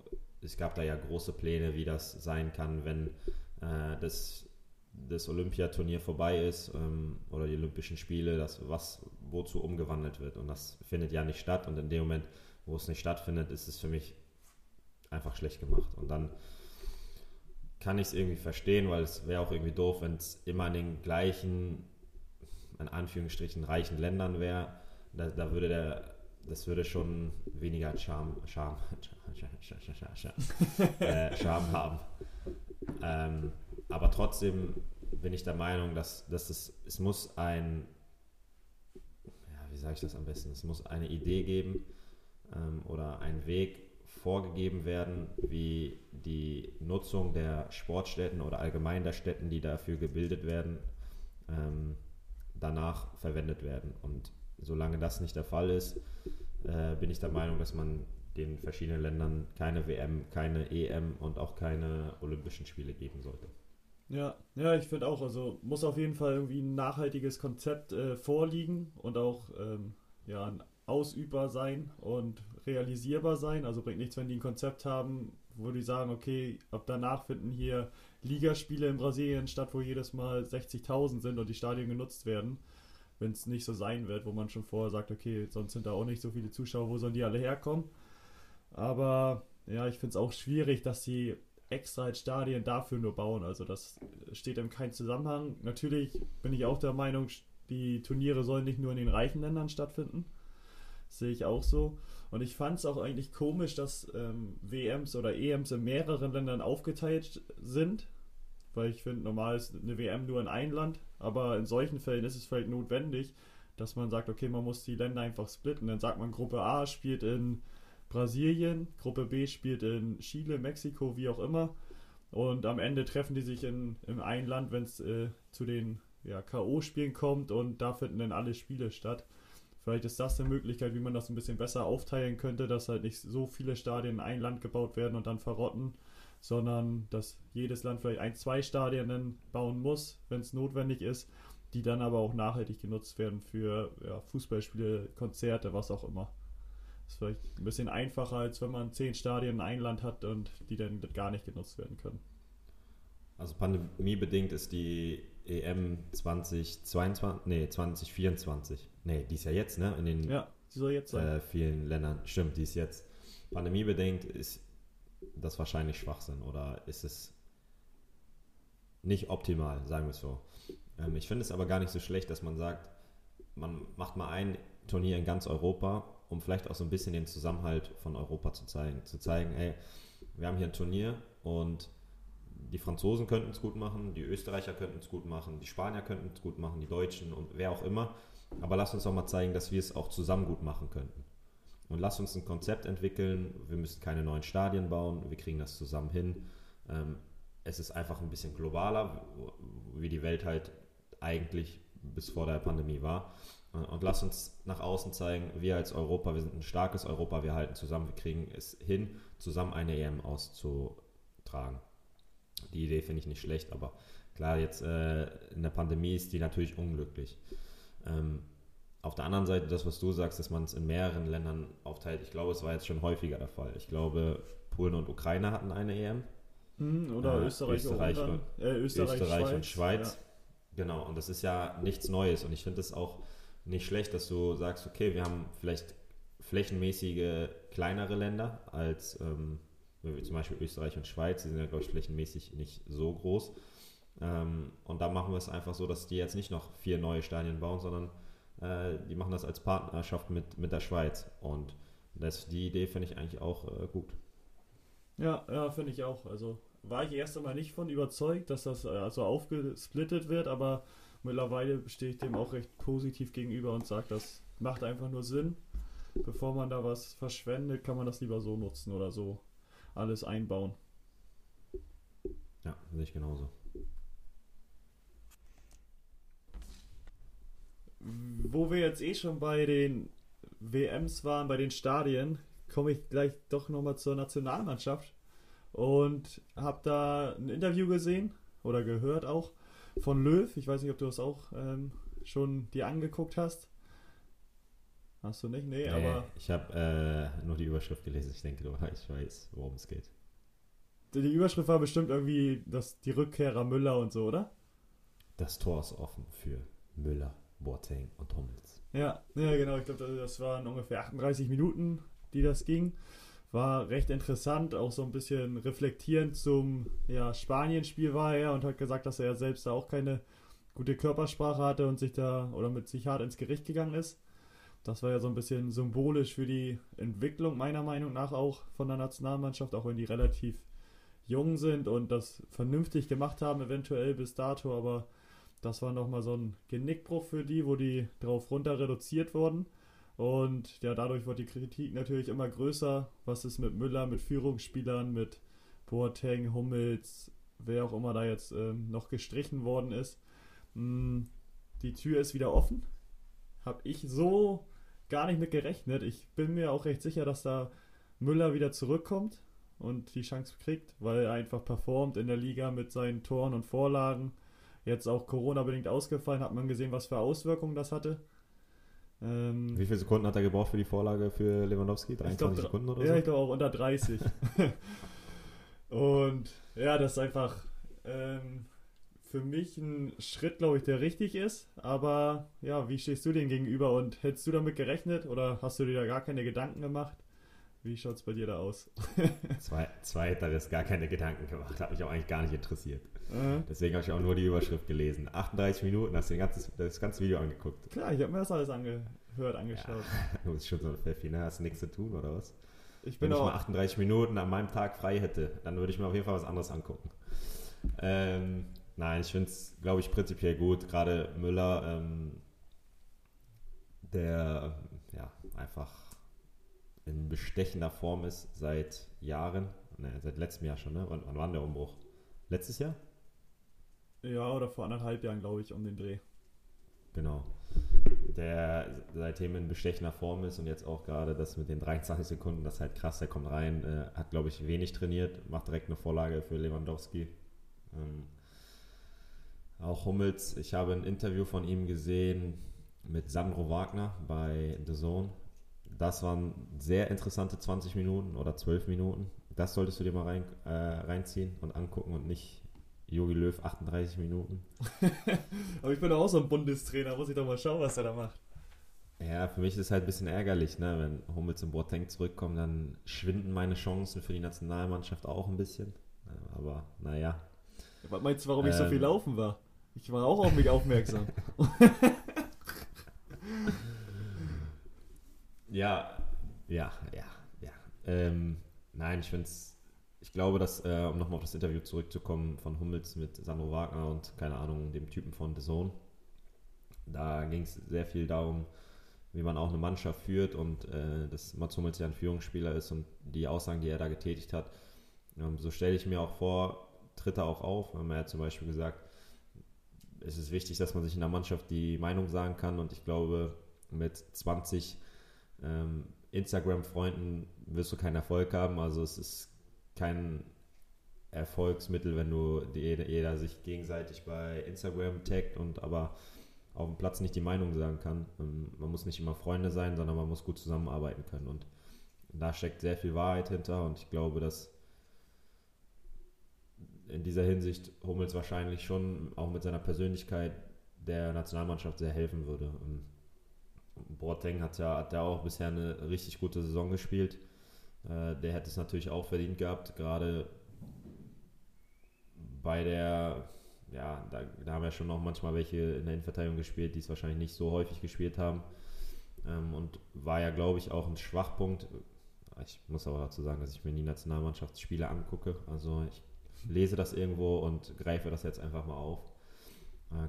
[SPEAKER 2] es gab da ja große Pläne, wie das sein kann, wenn äh, das, das Olympiaturnier vorbei ist ähm, oder die Olympischen Spiele, das was wozu umgewandelt wird. Und das findet ja nicht statt. Und in dem Moment wo es nicht stattfindet, ist es für mich einfach schlecht gemacht. Und dann kann ich es irgendwie verstehen, weil es wäre auch irgendwie doof, wenn es immer in den gleichen, in Anführungsstrichen, reichen Ländern wäre. Da, da würde der, das würde schon weniger Charme, Charme, äh, Charme haben. Ähm, aber trotzdem bin ich der Meinung, dass, dass es, es muss ein, ja, wie sage ich das am besten, es muss eine Idee geben ähm, oder ein Weg vorgegeben werden, wie die Nutzung der Sportstätten oder allgemein der Städten, die dafür gebildet werden, ähm, danach verwendet werden. Und solange das nicht der Fall ist, äh, bin ich der Meinung, dass man den verschiedenen Ländern keine WM, keine EM und auch keine Olympischen Spiele geben sollte.
[SPEAKER 1] Ja, ja, ich finde auch, also muss auf jeden Fall irgendwie ein nachhaltiges Konzept äh, vorliegen und auch ähm, ja, ausübbar sein und realisierbar sein. Also bringt nichts, wenn die ein Konzept haben, wo die sagen, okay, ab danach finden hier Ligaspiele in Brasilien statt, wo jedes Mal 60.000 sind und die Stadien genutzt werden. Wenn es nicht so sein wird, wo man schon vorher sagt, okay, sonst sind da auch nicht so viele Zuschauer, wo sollen die alle herkommen? Aber ja, ich finde es auch schwierig, dass sie extra als Stadien dafür nur bauen. Also das steht in keinem Zusammenhang. Natürlich bin ich auch der Meinung, die Turniere sollen nicht nur in den reichen Ländern stattfinden. Sehe ich auch so. Und ich fand es auch eigentlich komisch, dass ähm, WMs oder EMs in mehreren Ländern aufgeteilt sind. Weil ich finde, normal ist eine WM nur in einem Land. Aber in solchen Fällen ist es vielleicht notwendig, dass man sagt, okay, man muss die Länder einfach splitten. Dann sagt man, Gruppe A spielt in Brasilien, Gruppe B spielt in Chile, Mexiko, wie auch immer. Und am Ende treffen die sich in, in ein Land, wenn es äh, zu den ja, K.O.-Spielen kommt und da finden dann alle Spiele statt. Vielleicht ist das eine Möglichkeit, wie man das ein bisschen besser aufteilen könnte, dass halt nicht so viele Stadien in ein Land gebaut werden und dann verrotten, sondern dass jedes Land vielleicht ein, zwei Stadien bauen muss, wenn es notwendig ist, die dann aber auch nachhaltig genutzt werden für ja, Fußballspiele, Konzerte, was auch immer. Das ist vielleicht ein bisschen einfacher, als wenn man zehn Stadien in ein Land hat und die dann gar nicht genutzt werden können.
[SPEAKER 2] Also pandemiebedingt ist die EM 2022, nee, 2024. Nee, die ist ja jetzt, ne? In den
[SPEAKER 1] ja, die soll jetzt sein.
[SPEAKER 2] Äh, vielen Ländern. Stimmt, die ist jetzt. Pandemiebedingt ist das wahrscheinlich Schwachsinn oder ist es nicht optimal, sagen wir es so. Ähm, ich finde es aber gar nicht so schlecht, dass man sagt, man macht mal ein Turnier in ganz Europa, um vielleicht auch so ein bisschen den Zusammenhalt von Europa zu zeigen. Zu zeigen, ey, wir haben hier ein Turnier und die Franzosen könnten es gut machen, die Österreicher könnten es gut machen, die Spanier könnten es gut machen, die Deutschen und wer auch immer. Aber lass uns auch mal zeigen, dass wir es auch zusammen gut machen könnten. Und lass uns ein Konzept entwickeln. Wir müssen keine neuen Stadien bauen, wir kriegen das zusammen hin. Ähm, es ist einfach ein bisschen globaler, wie die Welt halt eigentlich bis vor der Pandemie war. Äh, und lass uns nach außen zeigen, wir als Europa, wir sind ein starkes Europa, wir halten zusammen, wir kriegen es hin, zusammen eine EM auszutragen. Die Idee finde ich nicht schlecht, aber klar, jetzt äh, in der Pandemie ist die natürlich unglücklich. Ähm, auf der anderen Seite, das, was du sagst, dass man es in mehreren Ländern aufteilt, ich glaube, es war jetzt schon häufiger der Fall. Ich glaube, Polen und Ukraine hatten eine EM.
[SPEAKER 1] Hm, oder äh, Österreich,
[SPEAKER 2] Österreich, und, äh, Österreich, Österreich Schweiz. und Schweiz. Ja. Genau, und das ist ja nichts Neues. Und ich finde es auch nicht schlecht, dass du sagst, okay, wir haben vielleicht flächenmäßige kleinere Länder als ähm, zum Beispiel Österreich und Schweiz, die sind ja, glaube ich, flächenmäßig nicht so groß. Ähm, und da machen wir es einfach so, dass die jetzt nicht noch vier neue Stadien bauen, sondern äh, die machen das als Partnerschaft mit, mit der Schweiz. Und das, die Idee finde ich eigentlich auch äh, gut.
[SPEAKER 1] Ja, ja, finde ich auch. Also war ich erst einmal nicht von überzeugt, dass das also aufgesplittet wird, aber mittlerweile stehe ich dem auch recht positiv gegenüber und sage, das macht einfach nur Sinn. Bevor man da was verschwendet, kann man das lieber so nutzen oder so alles einbauen.
[SPEAKER 2] Ja, sehe ich genauso.
[SPEAKER 1] Wo wir jetzt eh schon bei den WMs waren, bei den Stadien, komme ich gleich doch nochmal zur Nationalmannschaft und habe da ein Interview gesehen oder gehört auch von Löw. Ich weiß nicht, ob du das auch ähm, schon dir angeguckt hast. Hast du nicht? Nee, nee aber.
[SPEAKER 2] Ich habe äh, nur die Überschrift gelesen. Ich denke, ich weiß, worum es geht.
[SPEAKER 1] Die Überschrift war bestimmt irgendwie das, die Rückkehrer Müller und so, oder?
[SPEAKER 2] Das Tor ist offen für Müller, Boateng und Hummels.
[SPEAKER 1] Ja, ja genau. Ich glaube, das waren ungefähr 38 Minuten die das ging. War recht interessant, auch so ein bisschen reflektierend zum ja, Spanien-Spiel war er und hat gesagt, dass er selbst da auch keine gute Körpersprache hatte und sich da oder mit sich hart ins Gericht gegangen ist. Das war ja so ein bisschen symbolisch für die Entwicklung meiner Meinung nach auch von der Nationalmannschaft, auch wenn die relativ jung sind und das vernünftig gemacht haben, eventuell bis dato, aber das war nochmal so ein Genickbruch für die, wo die drauf runter reduziert wurden. Und ja, dadurch wird die Kritik natürlich immer größer. Was ist mit Müller, mit Führungsspielern, mit Boateng, Hummels, wer auch immer da jetzt ähm, noch gestrichen worden ist. Hm, die Tür ist wieder offen. Habe ich so gar nicht mit gerechnet. Ich bin mir auch recht sicher, dass da Müller wieder zurückkommt und die Chance kriegt, weil er einfach performt in der Liga mit seinen Toren und Vorlagen. Jetzt auch Corona-bedingt ausgefallen, hat man gesehen, was für Auswirkungen das hatte.
[SPEAKER 2] Ähm, Wie viele Sekunden hat er gebraucht für die Vorlage für Lewandowski? 23
[SPEAKER 1] glaub,
[SPEAKER 2] Sekunden oder
[SPEAKER 1] so? Ja, ich glaube auch unter 30. und ja, das ist einfach ähm, für mich ein Schritt, glaube ich, der richtig ist. Aber ja, wie stehst du dem gegenüber und hättest du damit gerechnet oder hast du dir da gar keine Gedanken gemacht? Wie schaut es bei dir da aus?
[SPEAKER 2] Zwei, zweiteres gar keine Gedanken gemacht, hat mich auch eigentlich gar nicht interessiert. Mhm. Deswegen habe ich auch nur die Überschrift gelesen. 38 Minuten, hast du ganzes, das ganze Video angeguckt.
[SPEAKER 1] Klar, ich habe mir das alles angehört, angeschaut. Ja,
[SPEAKER 2] du bist schon so ein Pfeffi, ne? Hast du nichts zu tun oder was?
[SPEAKER 1] Ich bin
[SPEAKER 2] Wenn
[SPEAKER 1] ich
[SPEAKER 2] mal 38 Minuten an meinem Tag frei hätte, dann würde ich mir auf jeden Fall was anderes angucken. Ähm, nein, ich finde es, glaube ich, prinzipiell gut. Gerade Müller, ähm, der ja einfach in bestechender Form ist seit Jahren. Ne, seit letztem Jahr schon, ne? Wann, wann war der Umbruch? Letztes Jahr?
[SPEAKER 1] Ja, oder vor anderthalb Jahren, glaube ich, um den Dreh.
[SPEAKER 2] Genau. Der seitdem in bestechender Form ist und jetzt auch gerade das mit den 23 Sekunden, das ist halt krass, der kommt rein, äh, hat, glaube ich, wenig trainiert, macht direkt eine Vorlage für Lewandowski. Ähm, auch Hummels, ich habe ein Interview von ihm gesehen mit Sandro Wagner bei The Zone das waren sehr interessante 20 Minuten oder 12 Minuten. Das solltest du dir mal rein, äh, reinziehen und angucken und nicht Jogi Löw 38 Minuten.
[SPEAKER 1] Aber ich bin auch so ein Bundestrainer, muss ich doch mal schauen, was er da macht.
[SPEAKER 2] Ja, für mich ist es halt ein bisschen ärgerlich, ne? wenn Hummels und Boateng zurückkommen, dann schwinden meine Chancen für die Nationalmannschaft auch ein bisschen. Aber naja.
[SPEAKER 1] Was meinst du, warum ähm, ich so viel ähm. laufen war? Ich war auch auf mich aufmerksam.
[SPEAKER 2] Ja, ja, ja, ja. Ähm, nein, ich finde es, ich glaube, dass, äh, um nochmal auf das Interview zurückzukommen von Hummels mit Sandro Wagner und, keine Ahnung, dem Typen von The Zone, da ging es sehr viel darum, wie man auch eine Mannschaft führt und äh, dass Mats Hummels ja ein Führungsspieler ist und die Aussagen, die er da getätigt hat, ähm, so stelle ich mir auch vor, tritt er auch auf. Haben ja zum Beispiel gesagt, es ist wichtig, dass man sich in der Mannschaft die Meinung sagen kann und ich glaube, mit 20 ähm, Instagram-Freunden wirst du keinen Erfolg haben. Also es ist kein Erfolgsmittel, wenn du die, jeder sich gegenseitig bei Instagram taggt und aber auf dem Platz nicht die Meinung sagen kann. Ähm, man muss nicht immer Freunde sein, sondern man muss gut zusammenarbeiten können. Und da steckt sehr viel Wahrheit hinter und ich glaube, dass in dieser Hinsicht Hummels wahrscheinlich schon auch mit seiner Persönlichkeit der Nationalmannschaft sehr helfen würde. Und Boateng hat ja, hat ja auch bisher eine richtig gute Saison gespielt. Äh, der hätte es natürlich auch verdient gehabt, gerade bei der, ja, da, da, haben ja schon noch manchmal welche in der Innenverteidigung gespielt, die es wahrscheinlich nicht so häufig gespielt haben. Ähm, und war ja, glaube ich, auch ein Schwachpunkt. Ich muss aber dazu sagen, dass ich mir die Nationalmannschaftsspiele angucke. Also ich lese das irgendwo und greife das jetzt einfach mal auf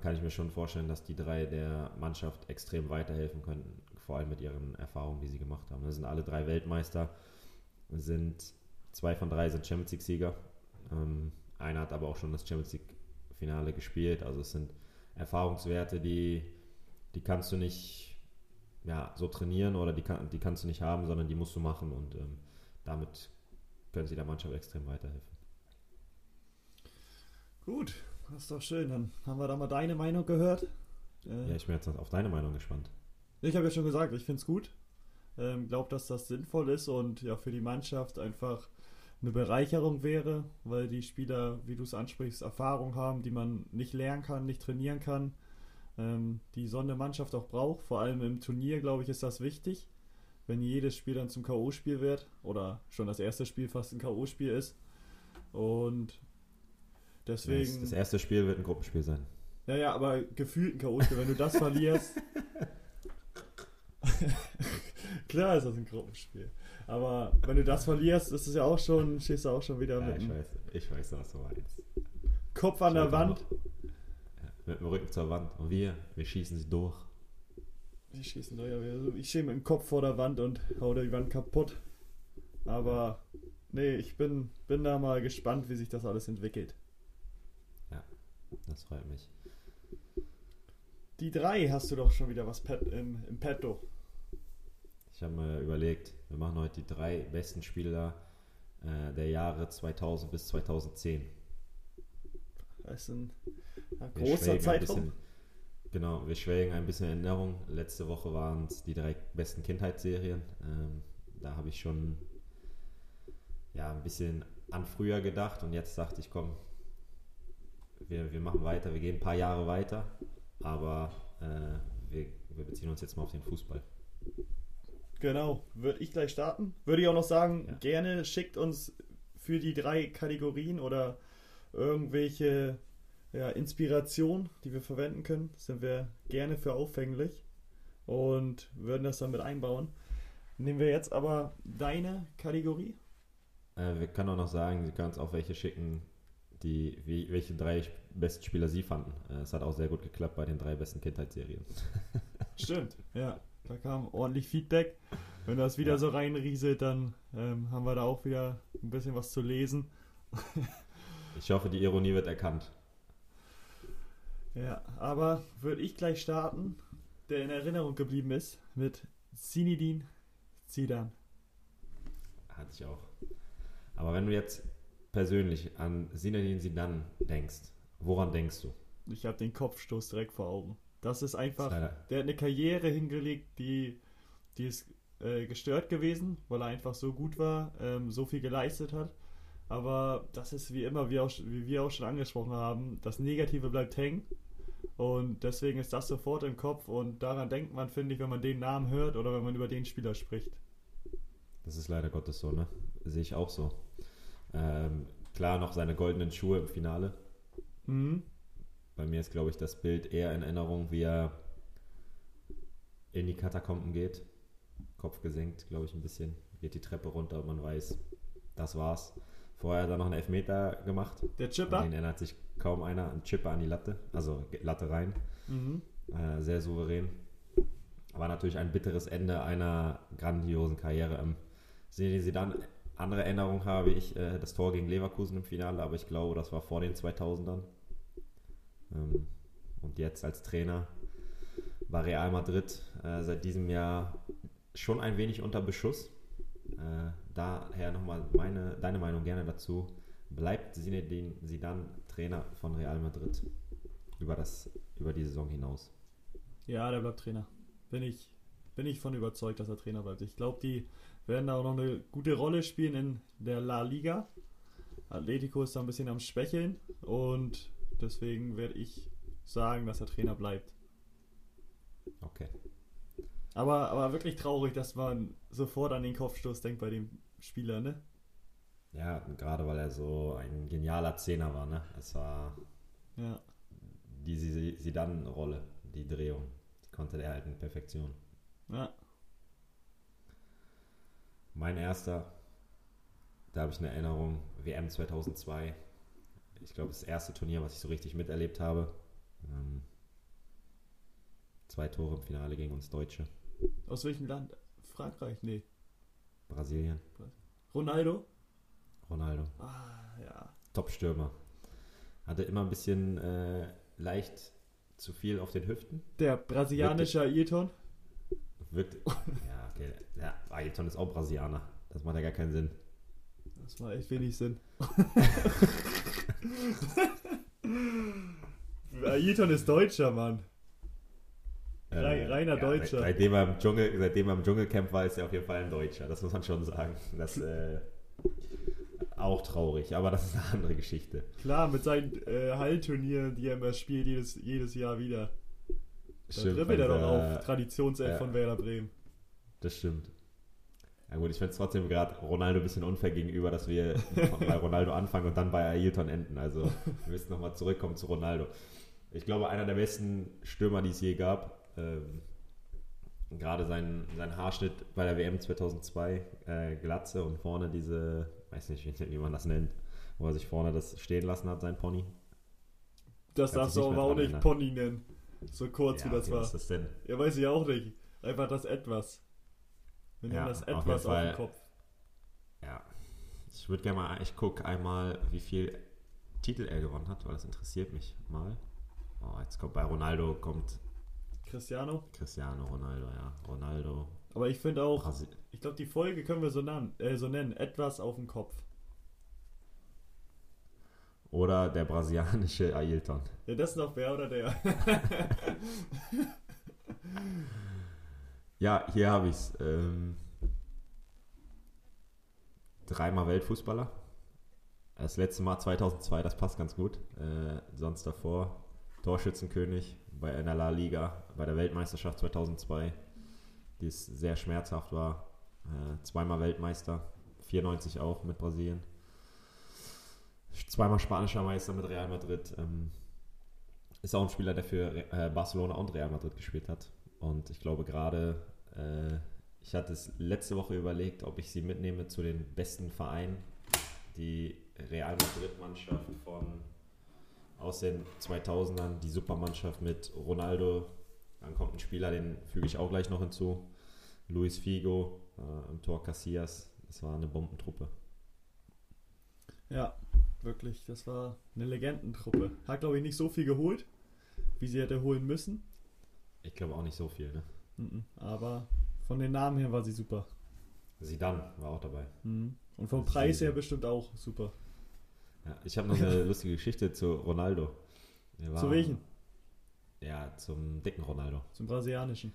[SPEAKER 2] kann ich mir schon vorstellen, dass die drei der Mannschaft extrem weiterhelfen könnten, vor allem mit ihren Erfahrungen, die sie gemacht haben. Das sind alle drei Weltmeister, sind zwei von drei sind Champions League-Sieger. Ähm, einer hat aber auch schon das Champions League-Finale gespielt. Also es sind Erfahrungswerte, die, die kannst du nicht ja, so trainieren oder die, kann, die kannst du nicht haben, sondern die musst du machen und ähm, damit können sie der Mannschaft extrem weiterhelfen.
[SPEAKER 1] Gut, das ist doch schön. Dann haben wir da mal deine Meinung gehört.
[SPEAKER 2] Äh, ja, ich bin jetzt auf deine Meinung gespannt.
[SPEAKER 1] Ich habe ja schon gesagt, ich finde es gut. Ähm, glaube, dass das sinnvoll ist und ja für die Mannschaft einfach eine Bereicherung wäre, weil die Spieler, wie du es ansprichst, Erfahrung haben, die man nicht lernen kann, nicht trainieren kann, ähm, die so eine Mannschaft auch braucht. Vor allem im Turnier, glaube ich, ist das wichtig. wenn jedes Spiel dann zum K.O.-Spiel wird oder schon das erste Spiel fast ein K.O.-Spiel ist. Und deswegen.
[SPEAKER 2] Das erste Spiel wird ein Gruppenspiel sein.
[SPEAKER 1] Ja, ja, aber gefühlt ein K.O.-Spiel. Wenn du das verlierst. Klar ist das ein Gruppenspiel. Aber wenn du das verlierst, ist es ja auch schon, stehst du auch schon wieder
[SPEAKER 2] Ja,
[SPEAKER 1] mit
[SPEAKER 2] ich weiß, ich weiß, was du meinst.
[SPEAKER 1] Kopf an
[SPEAKER 2] Ich
[SPEAKER 1] der Wand.
[SPEAKER 2] Ja, mit dem Rücken zur Wand. Und wir, wir schießen sie durch.
[SPEAKER 1] Die schießen da ja. Ich stehe mit dem Kopf vor der Wand und hau die Wand kaputt. Aber nee, ich bin, bin da mal gespannt, wie sich das alles entwickelt.
[SPEAKER 2] Das freut mich.
[SPEAKER 1] Die drei hast du doch schon wieder was pet, im, im Petto.
[SPEAKER 2] Ich habe mir überlegt, wir machen heute die drei besten Spieler äh, der Jahre 2000 bis 2010.
[SPEAKER 1] Das ist ein, ein großer Zeitraum.
[SPEAKER 2] Genau, wir schwelgen ein bisschen in Erinnerung. Letzte Woche waren es die drei besten Kindheitsserien. Ähm, da habe ich schon ja, ein bisschen an früher gedacht und jetzt dachte ich, komm, wir, wir machen weiter, wir gehen ein paar Jahre weiter, aber äh, wir, wir beziehen uns jetzt mal auf den Fußball.
[SPEAKER 1] Genau, würde ich gleich starten. Würde ich auch noch sagen,
[SPEAKER 2] Ja.
[SPEAKER 1] gerne schickt uns für die drei Kategorien oder irgendwelche ja, Inspiration, die wir verwenden können. Sind wir gerne für aufhänglich und würden das dann mit einbauen. Nehmen wir jetzt aber deine Kategorie.
[SPEAKER 2] Äh, wir können auch noch sagen, Sie können uns auch welche schicken, die, wie, welche drei besten Spieler Sie fanden. Äh, es hat auch sehr gut geklappt bei den drei besten Kindheitsserien.
[SPEAKER 1] Stimmt, ja. Da kam ordentlich Feedback. Wenn das wieder
[SPEAKER 2] Ja.
[SPEAKER 1] so reinrieselt, dann ähm, haben wir da auch wieder ein bisschen was zu lesen.
[SPEAKER 2] Ich hoffe, die Ironie wird erkannt.
[SPEAKER 1] Ja, aber würde ich gleich starten, der in Erinnerung geblieben ist, mit Zinedine Zidane.
[SPEAKER 2] Hatte ich auch. Aber wenn du jetzt persönlich an Zinedine Zidane denkst, woran denkst du?
[SPEAKER 1] Ich habe den Kopfstoß direkt vor Augen. Das ist
[SPEAKER 2] Das ist
[SPEAKER 1] einfach,
[SPEAKER 2] leider,
[SPEAKER 1] der hat eine Karriere hingelegt, die, die ist äh, gestört gewesen, weil er einfach so gut war, ähm, so viel geleistet hat. Aber das ist wie immer, wie, auch, wie wir auch schon angesprochen haben, das Negative bleibt hängen. Und deswegen ist das sofort im Kopf und daran denkt man, finde ich, wenn man den Namen hört oder wenn man über den Spieler spricht.
[SPEAKER 2] das ist leider Gottes so, ne? Sehe ich auch so. Ähm, klar, noch seine goldenen Schuhe im Finale.
[SPEAKER 1] Mhm.
[SPEAKER 2] Bei mir ist, glaube ich, das Bild eher in Erinnerung, wie er in die Katakomben geht. Kopf gesenkt, glaube ich, ein bisschen. Geht die Treppe runter und man weiß, das war's. Vorher hat er noch einen Elfmeter gemacht.
[SPEAKER 1] Der
[SPEAKER 2] An
[SPEAKER 1] Chipper.
[SPEAKER 2] den erinnert sich kaum einer. Ein Chipper an die Latte, also Latte rein.
[SPEAKER 1] Mhm.
[SPEAKER 2] Äh, sehr souverän. War natürlich ein bitteres Ende einer grandiosen Karriere. Ähm, sehen Sie dann andere Erinnerung habe ich äh, das Tor gegen Leverkusen im Finale, aber ich glaube, das war vor den 2000ern. Ähm, und jetzt als Trainer war Real Madrid äh, seit diesem Jahr schon ein wenig unter Beschuss. Äh, daher nochmal meine, deine Meinung gerne dazu. Bleibt Zinedine Zidane Trainer von Real Madrid über, das, über die Saison hinaus?
[SPEAKER 1] Ja, der bleibt Trainer. Bin ich, bin ich von überzeugt, dass er Trainer bleibt. Ich glaube, die werden da auch noch eine gute Rolle spielen in der La Liga. Atletico ist da ein bisschen am Schwächeln und deswegen werde ich sagen, dass er Trainer bleibt.
[SPEAKER 2] Okay.
[SPEAKER 1] Aber, aber wirklich traurig, dass man sofort an den Kopfstoß denkt bei dem Spieler, ne?
[SPEAKER 2] Ja, gerade weil er so ein genialer Zehner war, ne? Es war
[SPEAKER 1] Ja.
[SPEAKER 2] die Sidan-Rolle, die Drehung. Die konnte er halt in Perfektion.
[SPEAKER 1] Ja.
[SPEAKER 2] Mein erster, da habe ich eine Erinnerung, WM 2002. Ich glaube, das erste Turnier, was ich so richtig miterlebt habe. Ähm, zwei Tore im Finale gegen uns Deutsche.
[SPEAKER 1] Aus welchem Land? Frankreich? Nee.
[SPEAKER 2] Brasilien.
[SPEAKER 1] Ronaldo?
[SPEAKER 2] Ronaldo.
[SPEAKER 1] Ah, ja.
[SPEAKER 2] Top-Stürmer. Hatte immer ein bisschen äh, leicht zu viel auf den Hüften.
[SPEAKER 1] Der brasilianische Ayrton?
[SPEAKER 2] Wirkt. ja, okay. Ja, Ayrton ist auch Brasilianer. Das macht ja gar keinen Sinn.
[SPEAKER 1] Das war echt wenig Sinn. Ayrton ist Deutscher, Mann. Rei- reiner
[SPEAKER 2] ja,
[SPEAKER 1] Deutscher.
[SPEAKER 2] seit- Seitdem er, im Dschungel, seitdem er im Dschungelcamp war, ist er auf jeden Fall ein Deutscher. Das muss man schon sagen. Das äh, auch traurig, aber das ist eine andere Geschichte.
[SPEAKER 1] Klar, mit seinen äh, Hallturnieren, die er immer spielt, jedes, jedes Jahr wieder. Da
[SPEAKER 2] Stimmt,
[SPEAKER 1] dribbelt er
[SPEAKER 2] weil
[SPEAKER 1] doch auf. Traditionself
[SPEAKER 2] ja.
[SPEAKER 1] von Werder Bremen.
[SPEAKER 2] Das stimmt. Ja gut, ich finde es trotzdem gerade Ronaldo ein bisschen unfair gegenüber, dass wir bei Ronaldo anfangen und dann bei Ailton enden. Also wir müssen nochmal zurückkommen zu Ronaldo. Ich glaube, einer der besten Stürmer, die es je gab. Ähm, gerade sein, sein Haarschnitt bei der WM 2002, äh, Glatze und vorne diese, weiß nicht, wie, wie, man das nennt, wo er sich vorne das stehen lassen hat, sein Pony.
[SPEAKER 1] Das darfst du aber auch nicht. Pony nennen. So kurz ja, wie das war. Was ist das denn? Ja, weiß ich auch nicht. Einfach das Etwas. Wir nehmen ja, das Etwas auf, auf den Kopf.
[SPEAKER 2] Ja. Ich würde gerne mal, ich gucke einmal, wie viel Titel er gewonnen hat, weil das interessiert mich mal. Oh, jetzt kommt bei Ronaldo kommt
[SPEAKER 1] Cristiano?
[SPEAKER 2] Cristiano Ronaldo, ja. Ronaldo.
[SPEAKER 1] Aber ich finde auch, Brasil ich glaube, die Folge können wir so, nan, äh, so nennen: Etwas auf dem Kopf.
[SPEAKER 2] Oder der brasilianische Ailton.
[SPEAKER 1] Ja, das ist noch wer oder der?
[SPEAKER 2] ja, hier habe ich es. Ähm, dreimal Weltfußballer. Das letzte Mal 2002, das passt ganz gut. Äh, sonst davor Torschützenkönig bei einer La Liga, bei der Weltmeisterschaft 2002, die es sehr schmerzhaft war. Äh, zweimal Weltmeister, 94 auch mit Brasilien. Zweimal spanischer Meister mit Real Madrid. Ähm, ist auch ein Spieler, der für äh, Barcelona und Real Madrid gespielt hat. Und ich glaube gerade, äh, ich hatte es letzte Woche überlegt, ob ich sie mitnehme zu den besten Vereinen. Die Real Madrid-Mannschaft von aus den 2000ern, die Supermannschaft mit Ronaldo. Dann kommt ein Spieler, den füge ich auch gleich noch hinzu. Luis Figo äh, im Tor Casillas. Das war eine Bombentruppe.
[SPEAKER 1] Ja, wirklich. Das war eine Legendentruppe. Hat, glaube ich, nicht so viel geholt, wie sie hätte holen müssen.
[SPEAKER 2] Ich glaube auch nicht so viel, ne?
[SPEAKER 1] Aber von den Namen her war sie super.
[SPEAKER 2] Sidan war auch dabei.
[SPEAKER 1] Mhm. Und vom Preis her bestimmt auch super.
[SPEAKER 2] Ja, ich habe noch eine lustige Geschichte zu Ronaldo.
[SPEAKER 1] Zu welchen?
[SPEAKER 2] Ja, zum dicken Ronaldo.
[SPEAKER 1] Zum brasilianischen.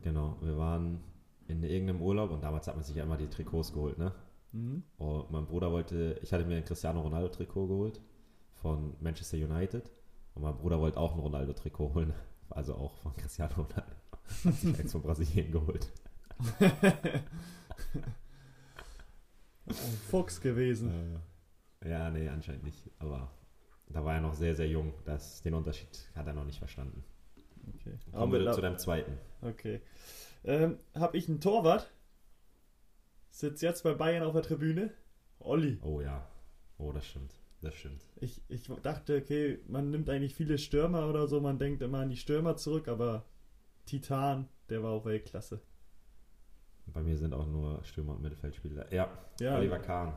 [SPEAKER 2] Genau, wir waren in irgendeinem Urlaub und damals hat man sich ja immer die Trikots geholt, ne? Mhm. Und mein Bruder wollte, ich hatte mir ein Cristiano Ronaldo Trikot geholt von Manchester United und mein Bruder wollte auch ein Ronaldo Trikot holen, also auch von Cristiano Ronaldo. Hat sich eins von Brasilien geholt.
[SPEAKER 1] Ein Fuchs gewesen.
[SPEAKER 2] Äh, ja, nee, anscheinend nicht. Aber da war er noch sehr, sehr jung. Das, den Unterschied hat er noch nicht verstanden. Okay. Kommen wir zu deinem zweiten.
[SPEAKER 1] Okay. Ähm, Habe ich einen Torwart? Sitzt jetzt bei Bayern auf der Tribüne? Olli.
[SPEAKER 2] Oh ja. Oh, das stimmt. Das stimmt.
[SPEAKER 1] Ich, ich dachte, okay, man nimmt eigentlich viele Stürmer oder so, man denkt immer an die Stürmer zurück, aber Titan, der war auch Weltklasse.
[SPEAKER 2] Bei mir sind auch nur Stürmer und Mittelfeldspieler. Ja, ja Oliver Kahn.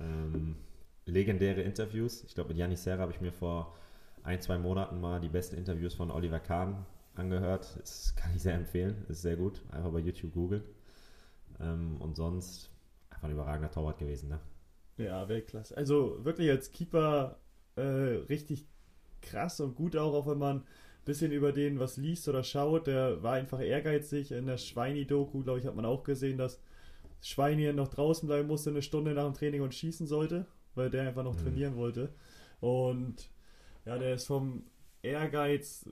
[SPEAKER 2] Ähm, legendäre Interviews. Ich glaube, mit Janis Serra habe ich mir vor ein, zwei Monaten mal die besten Interviews von Oliver Kahn angehört. Das kann ich sehr empfehlen. Ist sehr gut. Einfach bei YouTube googeln. Ähm, und sonst einfach ein überragender Torwart gewesen, ne?
[SPEAKER 1] Ja, Weltklasse. Also wirklich als Keeper äh, richtig krass und gut auch, auch wenn man ein bisschen über den was liest oder schaut. Der war einfach ehrgeizig. In der Schweini-Doku, glaube ich, hat man auch gesehen, dass Schweini noch draußen bleiben musste, eine Stunde nach dem Training und schießen sollte weil der einfach noch mhm. trainieren wollte. Und ja, der ist vom Ehrgeiz,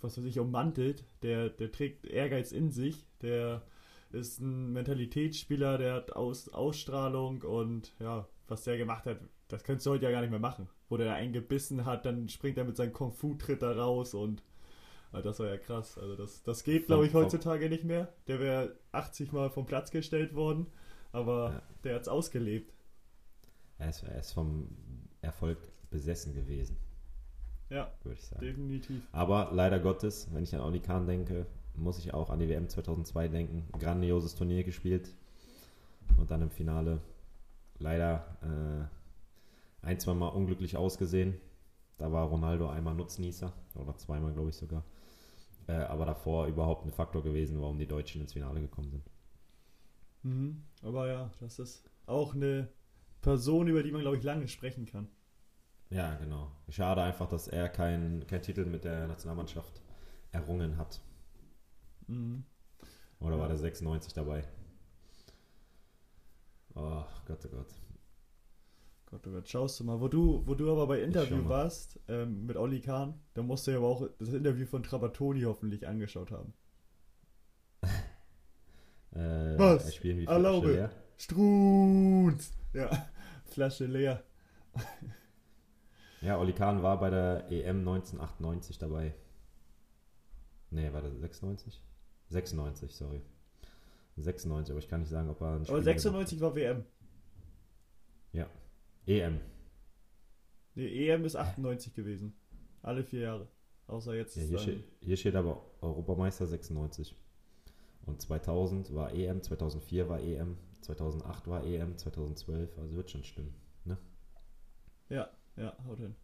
[SPEAKER 1] was weiß ich, ummantelt. Der, der trägt Ehrgeiz in sich. Der ist ein Mentalitätsspieler, der hat Aus, Ausstrahlung und ja, was der gemacht hat, das könntest du heute ja gar nicht mehr machen. Wo der einen gebissen hat, dann springt er mit seinem Kung-Fu-Tritt da raus und ja, das war ja krass. Also das, das geht, glaube ich, heutzutage nicht mehr. Der wäre 80 Mal vom Platz gestellt worden, aber ja. der hat es ausgelebt.
[SPEAKER 2] Er ist, er ist vom Erfolg besessen gewesen.
[SPEAKER 1] Ja, würde ich sagen. Definitiv.
[SPEAKER 2] Aber leider Gottes, wenn ich an Oli Kahn denke, muss ich auch an die WM 2002 denken. Grandioses Turnier gespielt und dann im Finale leider äh, ein, zwei Mal unglücklich ausgesehen. Da war Ronaldo einmal Nutznießer oder zweimal, glaube ich sogar. Äh, aber davor überhaupt ein Faktor gewesen, warum die Deutschen ins Finale gekommen sind.
[SPEAKER 1] Mhm. Aber ja, das ist auch eine Person, über die man, glaube ich, lange sprechen kann.
[SPEAKER 2] Ja, genau. Schade einfach, dass er keinen kein Titel mit der Nationalmannschaft errungen hat. Mhm. Oder ja. war der 96 dabei? Oh Gott, oh Gott.
[SPEAKER 1] Gott, oh Gott, schaust du mal. Wo du, wo du aber bei Interview warst ähm, mit Olli Kahn, da musst du ja aber auch das Interview von Trapattoni hoffentlich angeschaut haben.
[SPEAKER 2] Äh,
[SPEAKER 1] Was?
[SPEAKER 2] Spielen wie
[SPEAKER 1] Erlaube.
[SPEAKER 2] Leer.
[SPEAKER 1] Strunz. Ja, Flasche leer.
[SPEAKER 2] Ja, Oli Kahn war bei der EM 1998 dabei. Nee, war das 96? 96, sorry. 96, aber ich kann nicht sagen, ob er ein
[SPEAKER 1] Aber
[SPEAKER 2] Spiel
[SPEAKER 1] 96 war WM.
[SPEAKER 2] hat. EM.
[SPEAKER 1] Die EM ist 98 gewesen. Alle vier Jahre. Außer jetzt.
[SPEAKER 2] Ja, hier,
[SPEAKER 1] dann-
[SPEAKER 2] steht, hier steht aber Europameister 96. Und 2000 war EM, 2004 war EM, 2008 war EM, 2012, also wird schon stimmen.
[SPEAKER 1] Ja, ja, haut hin.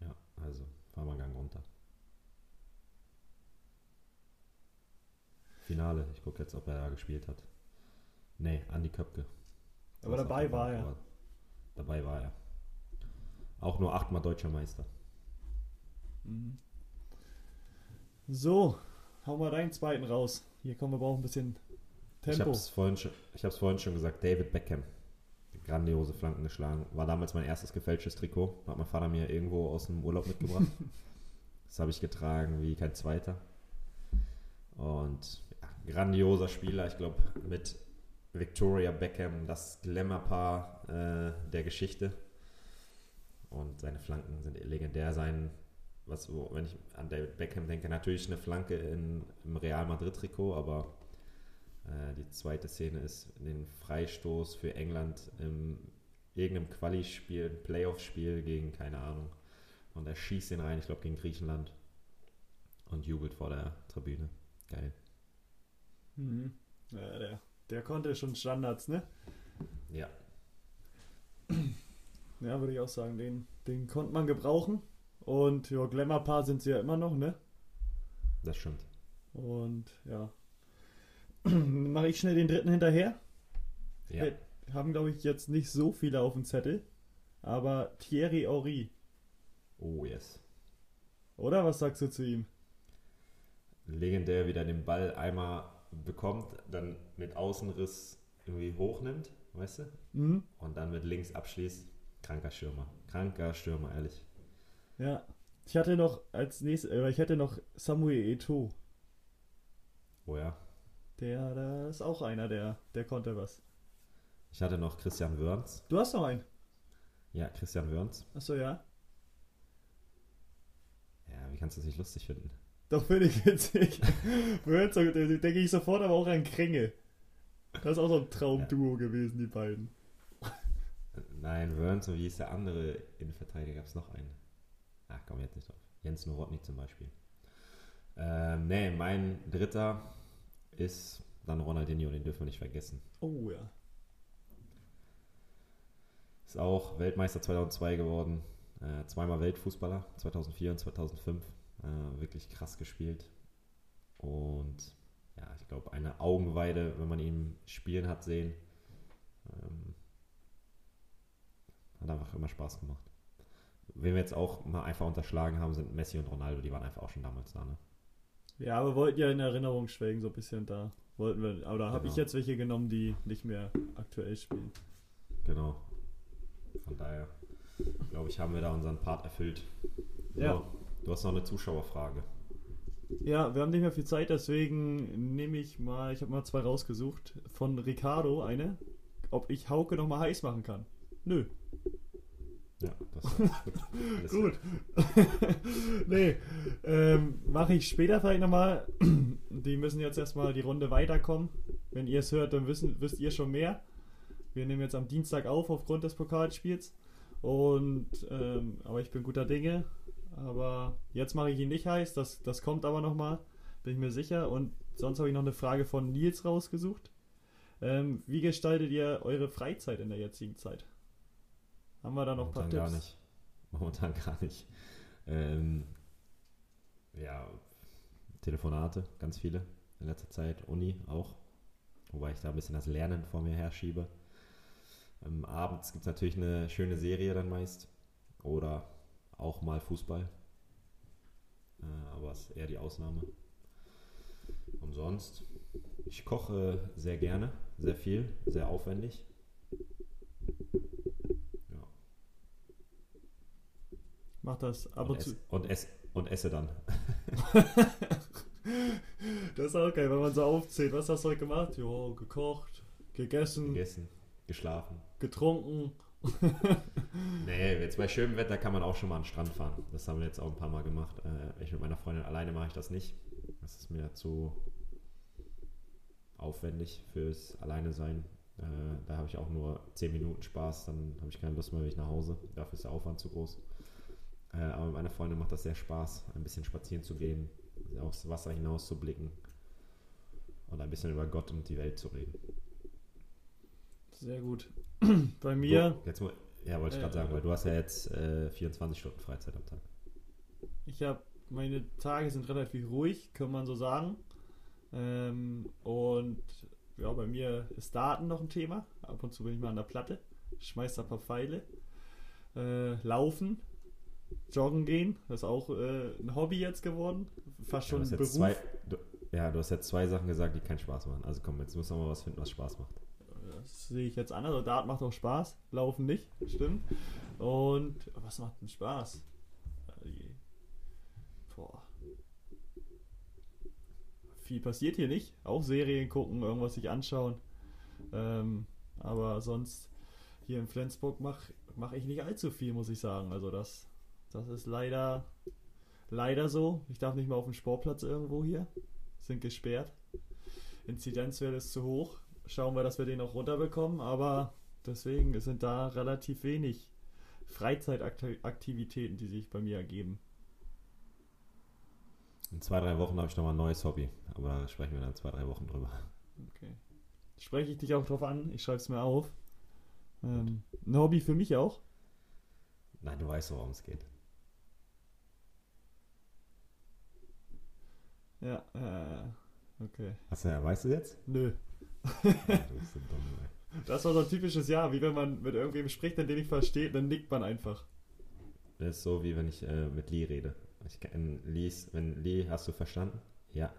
[SPEAKER 2] Ja, also fahren wir einen Gang runter. Finale, ich gucke jetzt, ob er da gespielt hat. Nee, Andi Köpke.
[SPEAKER 1] Aber dabei war er.
[SPEAKER 2] aber Dabei war er. Auch nur achtmal deutscher Meister.
[SPEAKER 1] Mhm. So, hau mal deinen zweiten raus. Hier kommen wir brauchen ein bisschen
[SPEAKER 2] Ich
[SPEAKER 1] Tempo.
[SPEAKER 2] habe es vorhin, schon- ich vorhin schon gesagt, David Beckham. Grandiose Flanken geschlagen. War damals mein erstes gefälschtes Trikot. Hat mein Vater mir irgendwo aus dem Urlaub mitgebracht. das habe ich getragen wie kein zweiter. Und grandioser Spieler. Ich glaube, mit Victoria Beckham das Glamour-Paar äh, der Geschichte. Und seine Flanken sind legendär. Sein, was, wenn ich an David Beckham denke, natürlich eine Flanke in, im Real Madrid-Trikot, aber äh, die zweite Szene ist den Freistoß für England im irgendeinem Quali-Spiel, Playoff-Spiel gegen, keine Ahnung. Und er schießt den rein, ich glaube gegen Griechenland. Und jubelt vor der Tribüne. Geil.
[SPEAKER 1] Mhm. Ja, der, der konnte schon Standards, ne?
[SPEAKER 2] Ja.
[SPEAKER 1] Ja, würde ich auch sagen. Den, den konnte man gebrauchen. Und ja, Glamour-Paar sind sie ja immer noch, ne?
[SPEAKER 2] Das stimmt.
[SPEAKER 1] Und ja. Mache ich schnell den dritten hinterher.
[SPEAKER 2] Ja.
[SPEAKER 1] Wir haben, glaube ich, jetzt nicht so viele auf dem Zettel. Aber Thierry Henry,
[SPEAKER 2] Oh yes.
[SPEAKER 1] oder? Was sagst du zu ihm?
[SPEAKER 2] Legendär wieder den Ball einmal bekommt, dann mit Außenriss irgendwie hochnimmt, weißt du?
[SPEAKER 1] Mhm.
[SPEAKER 2] Und dann mit links abschließt. Kranker Stürmer. Kranker Stürmer, ehrlich.
[SPEAKER 1] Ja. Ich hatte noch als nächstes, äh, ich hätte noch Samuel Eto'o.
[SPEAKER 2] Oh ja.
[SPEAKER 1] Der, der ist auch einer, der, der konnte was.
[SPEAKER 2] Ich hatte noch Christian Wörns.
[SPEAKER 1] Du hast noch einen.
[SPEAKER 2] Ja, Christian Wörns.
[SPEAKER 1] Achso, ja.
[SPEAKER 2] Ja, wie kannst du das nicht lustig finden?
[SPEAKER 1] Doch, finde ich witzig. Da denke ich sofort aber auch an Kränge. Das ist auch so ein Traumduo gewesen, die beiden.
[SPEAKER 2] Nein, Wörns und wie hieß der andere Innenverteidiger? Gab es noch einen? Ach, komm jetzt nicht drauf. Jens Nowotny zum Beispiel. Ähm, nee, mein dritter ist dann Ronaldinho, den dürfen wir nicht vergessen.
[SPEAKER 1] Oh ja.
[SPEAKER 2] Ist auch Weltmeister 2002 geworden. Äh, zweimal Weltfußballer, 2004 und 2005. Äh, wirklich krass gespielt. Und ja, ich glaube, eine Augenweide, wenn man ihn spielen hat sehen. Ähm, hat einfach immer Spaß gemacht. Wen wir jetzt auch mal einfach unterschlagen haben, sind Messi und Ronaldo. Die waren einfach auch schon damals da. Ne?
[SPEAKER 1] Ja, aber wollten ja in Erinnerung schwelgen, so ein bisschen da. Wollten wir, aber da habe ich
[SPEAKER 2] Genau.
[SPEAKER 1] jetzt welche genommen, die nicht mehr aktuell spielen.
[SPEAKER 2] Genau. Von daher, glaube ich, haben wir da unseren Part erfüllt. So,
[SPEAKER 1] Ja.
[SPEAKER 2] Du hast noch eine Zuschauerfrage.
[SPEAKER 1] Ja, wir haben nicht mehr viel Zeit, deswegen nehme ich mal, ich habe mal zwei rausgesucht. Von Ricardo eine, ob ich Hauke noch mal heiß machen kann. Nö.
[SPEAKER 2] Ja, das ist gut.
[SPEAKER 1] Gut. nee, ähm, mache ich später vielleicht nochmal. Die müssen jetzt erstmal die Runde weiterkommen. Wenn ihr es hört, dann wissen, wisst ihr schon mehr. Wir nehmen jetzt am Dienstag auf aufgrund des Pokalspiels. Und ähm, aber ich bin guter Dinge. Aber jetzt mache ich ihn nicht heiß. Das, das kommt aber nochmal. Bin ich mir sicher. Und sonst habe ich noch eine Frage von Nils rausgesucht. Ähm, wie gestaltet ihr eure Freizeit in der jetzigen Zeit? Haben wir da noch ein paar
[SPEAKER 2] Momentan
[SPEAKER 1] Tipps?
[SPEAKER 2] gar nicht. Momentan gar nicht. Ähm, ja, Telefonate, ganz viele in letzter Zeit. Uni auch. Wobei ich da ein bisschen das Lernen vor mir herschiebe. Ähm, abends gibt es natürlich eine schöne Serie dann meist. Oder auch mal Fußball. Äh, aber ist eher die Ausnahme. Und sonst, ich koche sehr gerne, sehr viel, sehr aufwendig. Ja.
[SPEAKER 1] Mach das ab
[SPEAKER 2] Und,
[SPEAKER 1] und zu.
[SPEAKER 2] ess, und, ess, und esse dann.
[SPEAKER 1] Das Das ist auch geil, wenn man so aufzählt. Was hast du heute gemacht? Jo, gekocht, gegessen,
[SPEAKER 2] Gegessen, geschlafen.
[SPEAKER 1] getrunken.
[SPEAKER 2] Nee, jetzt bei schönem Wetter kann man auch schon mal an den Strand fahren. Das haben wir jetzt auch ein paar Mal gemacht. Äh, ich mit meiner Freundin alleine mache ich das nicht. Das ist mir zu aufwendig fürs Alleine sein. Äh, da habe ich auch nur 10 Minuten Spaß, dann habe ich keine Lust mehr, wenn ich nach Hause. Dafür ist der Aufwand zu groß. Äh, aber mit meiner Freundin macht das sehr Spaß, ein bisschen spazieren zu gehen, aufs Wasser hinaus zu blicken und ein bisschen über Gott und die Welt zu reden.
[SPEAKER 1] Sehr gut. Bei mir,
[SPEAKER 2] Du, jetzt, ja, wollte ich
[SPEAKER 1] Äh,
[SPEAKER 2] gerade sagen, weil du hast ja jetzt äh, 24 Stunden Freizeit am Tag.
[SPEAKER 1] ich habe meine Tage sind relativ ruhig, kann man so sagen. Ähm, und ja, bei mir ist Daten noch ein Thema. Ab und zu bin ich mal an der Platte, schmeiß da ein paar Pfeile. Äh, laufen, joggen gehen, das ist auch äh, ein Hobby jetzt geworden. Fast
[SPEAKER 2] Du
[SPEAKER 1] schon ein Beruf.
[SPEAKER 2] zwei, du, ja, du hast jetzt zwei Sachen gesagt, die keinen Spaß machen. Also komm, jetzt müssen wir mal was finden, was Spaß macht.
[SPEAKER 1] Sehe ich jetzt an. Also Dart macht auch Spaß. Laufen nicht, stimmt. Und was macht denn Spaß? Äh, Boah. Viel passiert hier nicht. Auch Serien gucken, irgendwas sich anschauen. Ähm, aber sonst hier in Flensburg mache mach ich nicht allzu viel, muss ich sagen. Also das, das ist leider, leider so. Ich darf nicht mal auf dem Sportplatz irgendwo hier. Sind gesperrt. Inzidenzwert ist zu hoch. Schauen wir, dass wir den auch runterbekommen. Aber deswegen sind da relativ wenig Freizeitaktivitäten, die sich bei mir ergeben.
[SPEAKER 2] In zwei, drei Wochen habe ich nochmal ein neues Hobby, aber da sprechen wir dann in zwei, drei Wochen drüber.
[SPEAKER 1] Okay. Spreche ich dich auch drauf an. Ich schreibe es mir auf. Ähm, ein Hobby für mich auch.
[SPEAKER 2] Nein, du weißt, worum es geht.
[SPEAKER 1] Ja, äh, okay.
[SPEAKER 2] Hast du, weißt du jetzt?
[SPEAKER 1] Nö.
[SPEAKER 2] Ja, du bist so dumm, ey.
[SPEAKER 1] Das war so ein typisches Jahr, wie wenn man mit irgendwem spricht, den nicht versteht, dann nickt man einfach.
[SPEAKER 2] Das ist so, wie wenn ich äh, mit Lee rede. Ich kenn Lees, wenn Lee, hast du verstanden? Ja.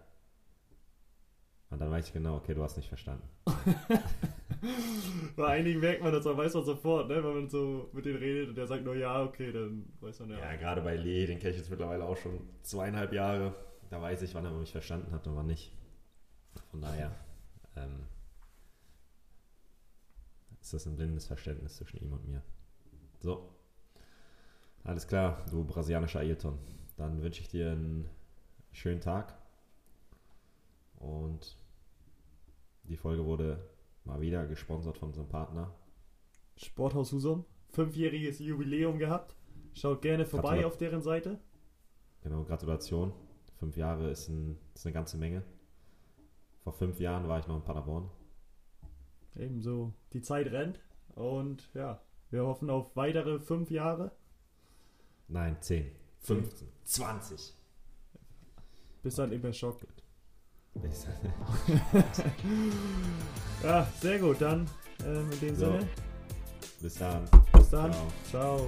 [SPEAKER 2] Und dann weiß ich genau, okay, du hast nicht verstanden.
[SPEAKER 1] Bei einigen merkt man das, man weiß man sofort, ne? wenn man so mit denen redet und der sagt nur ja, okay, dann weiß man ja.
[SPEAKER 2] Ja, gerade bei Lee, den kenne ich jetzt mittlerweile auch schon zweieinhalb Jahre. Da weiß ich, wann er mich verstanden hat und wann nicht. Von daher ähm, ist das ein blindes Verständnis zwischen ihm und mir. So. Alles klar, du brasilianischer Ayrton. Dann wünsche ich dir einen schönen Tag. Und die Folge wurde mal wieder gesponsert von unserem Partner.
[SPEAKER 1] Sporthaus Husum, fünfjähriges Jubiläum gehabt. Schaut gerne vorbei
[SPEAKER 2] Gratulat-
[SPEAKER 1] auf deren Seite.
[SPEAKER 2] Genau, Gratulation. Fünf Jahre ist, ein, ist eine ganze Menge. Vor fünf Jahren war ich noch in Paderborn.
[SPEAKER 1] Ebenso, die Zeit rennt und ja, wir hoffen auf weitere fünf Jahre.
[SPEAKER 2] Nein, zehn, 15, 20.
[SPEAKER 1] Bis dann immer Schock.
[SPEAKER 2] Bis-
[SPEAKER 1] Ja, sehr gut, dann ähm, in dem
[SPEAKER 2] So.
[SPEAKER 1] Sinne,
[SPEAKER 2] Bis dann.
[SPEAKER 1] bis dann.
[SPEAKER 2] Ciao.
[SPEAKER 1] Ciao.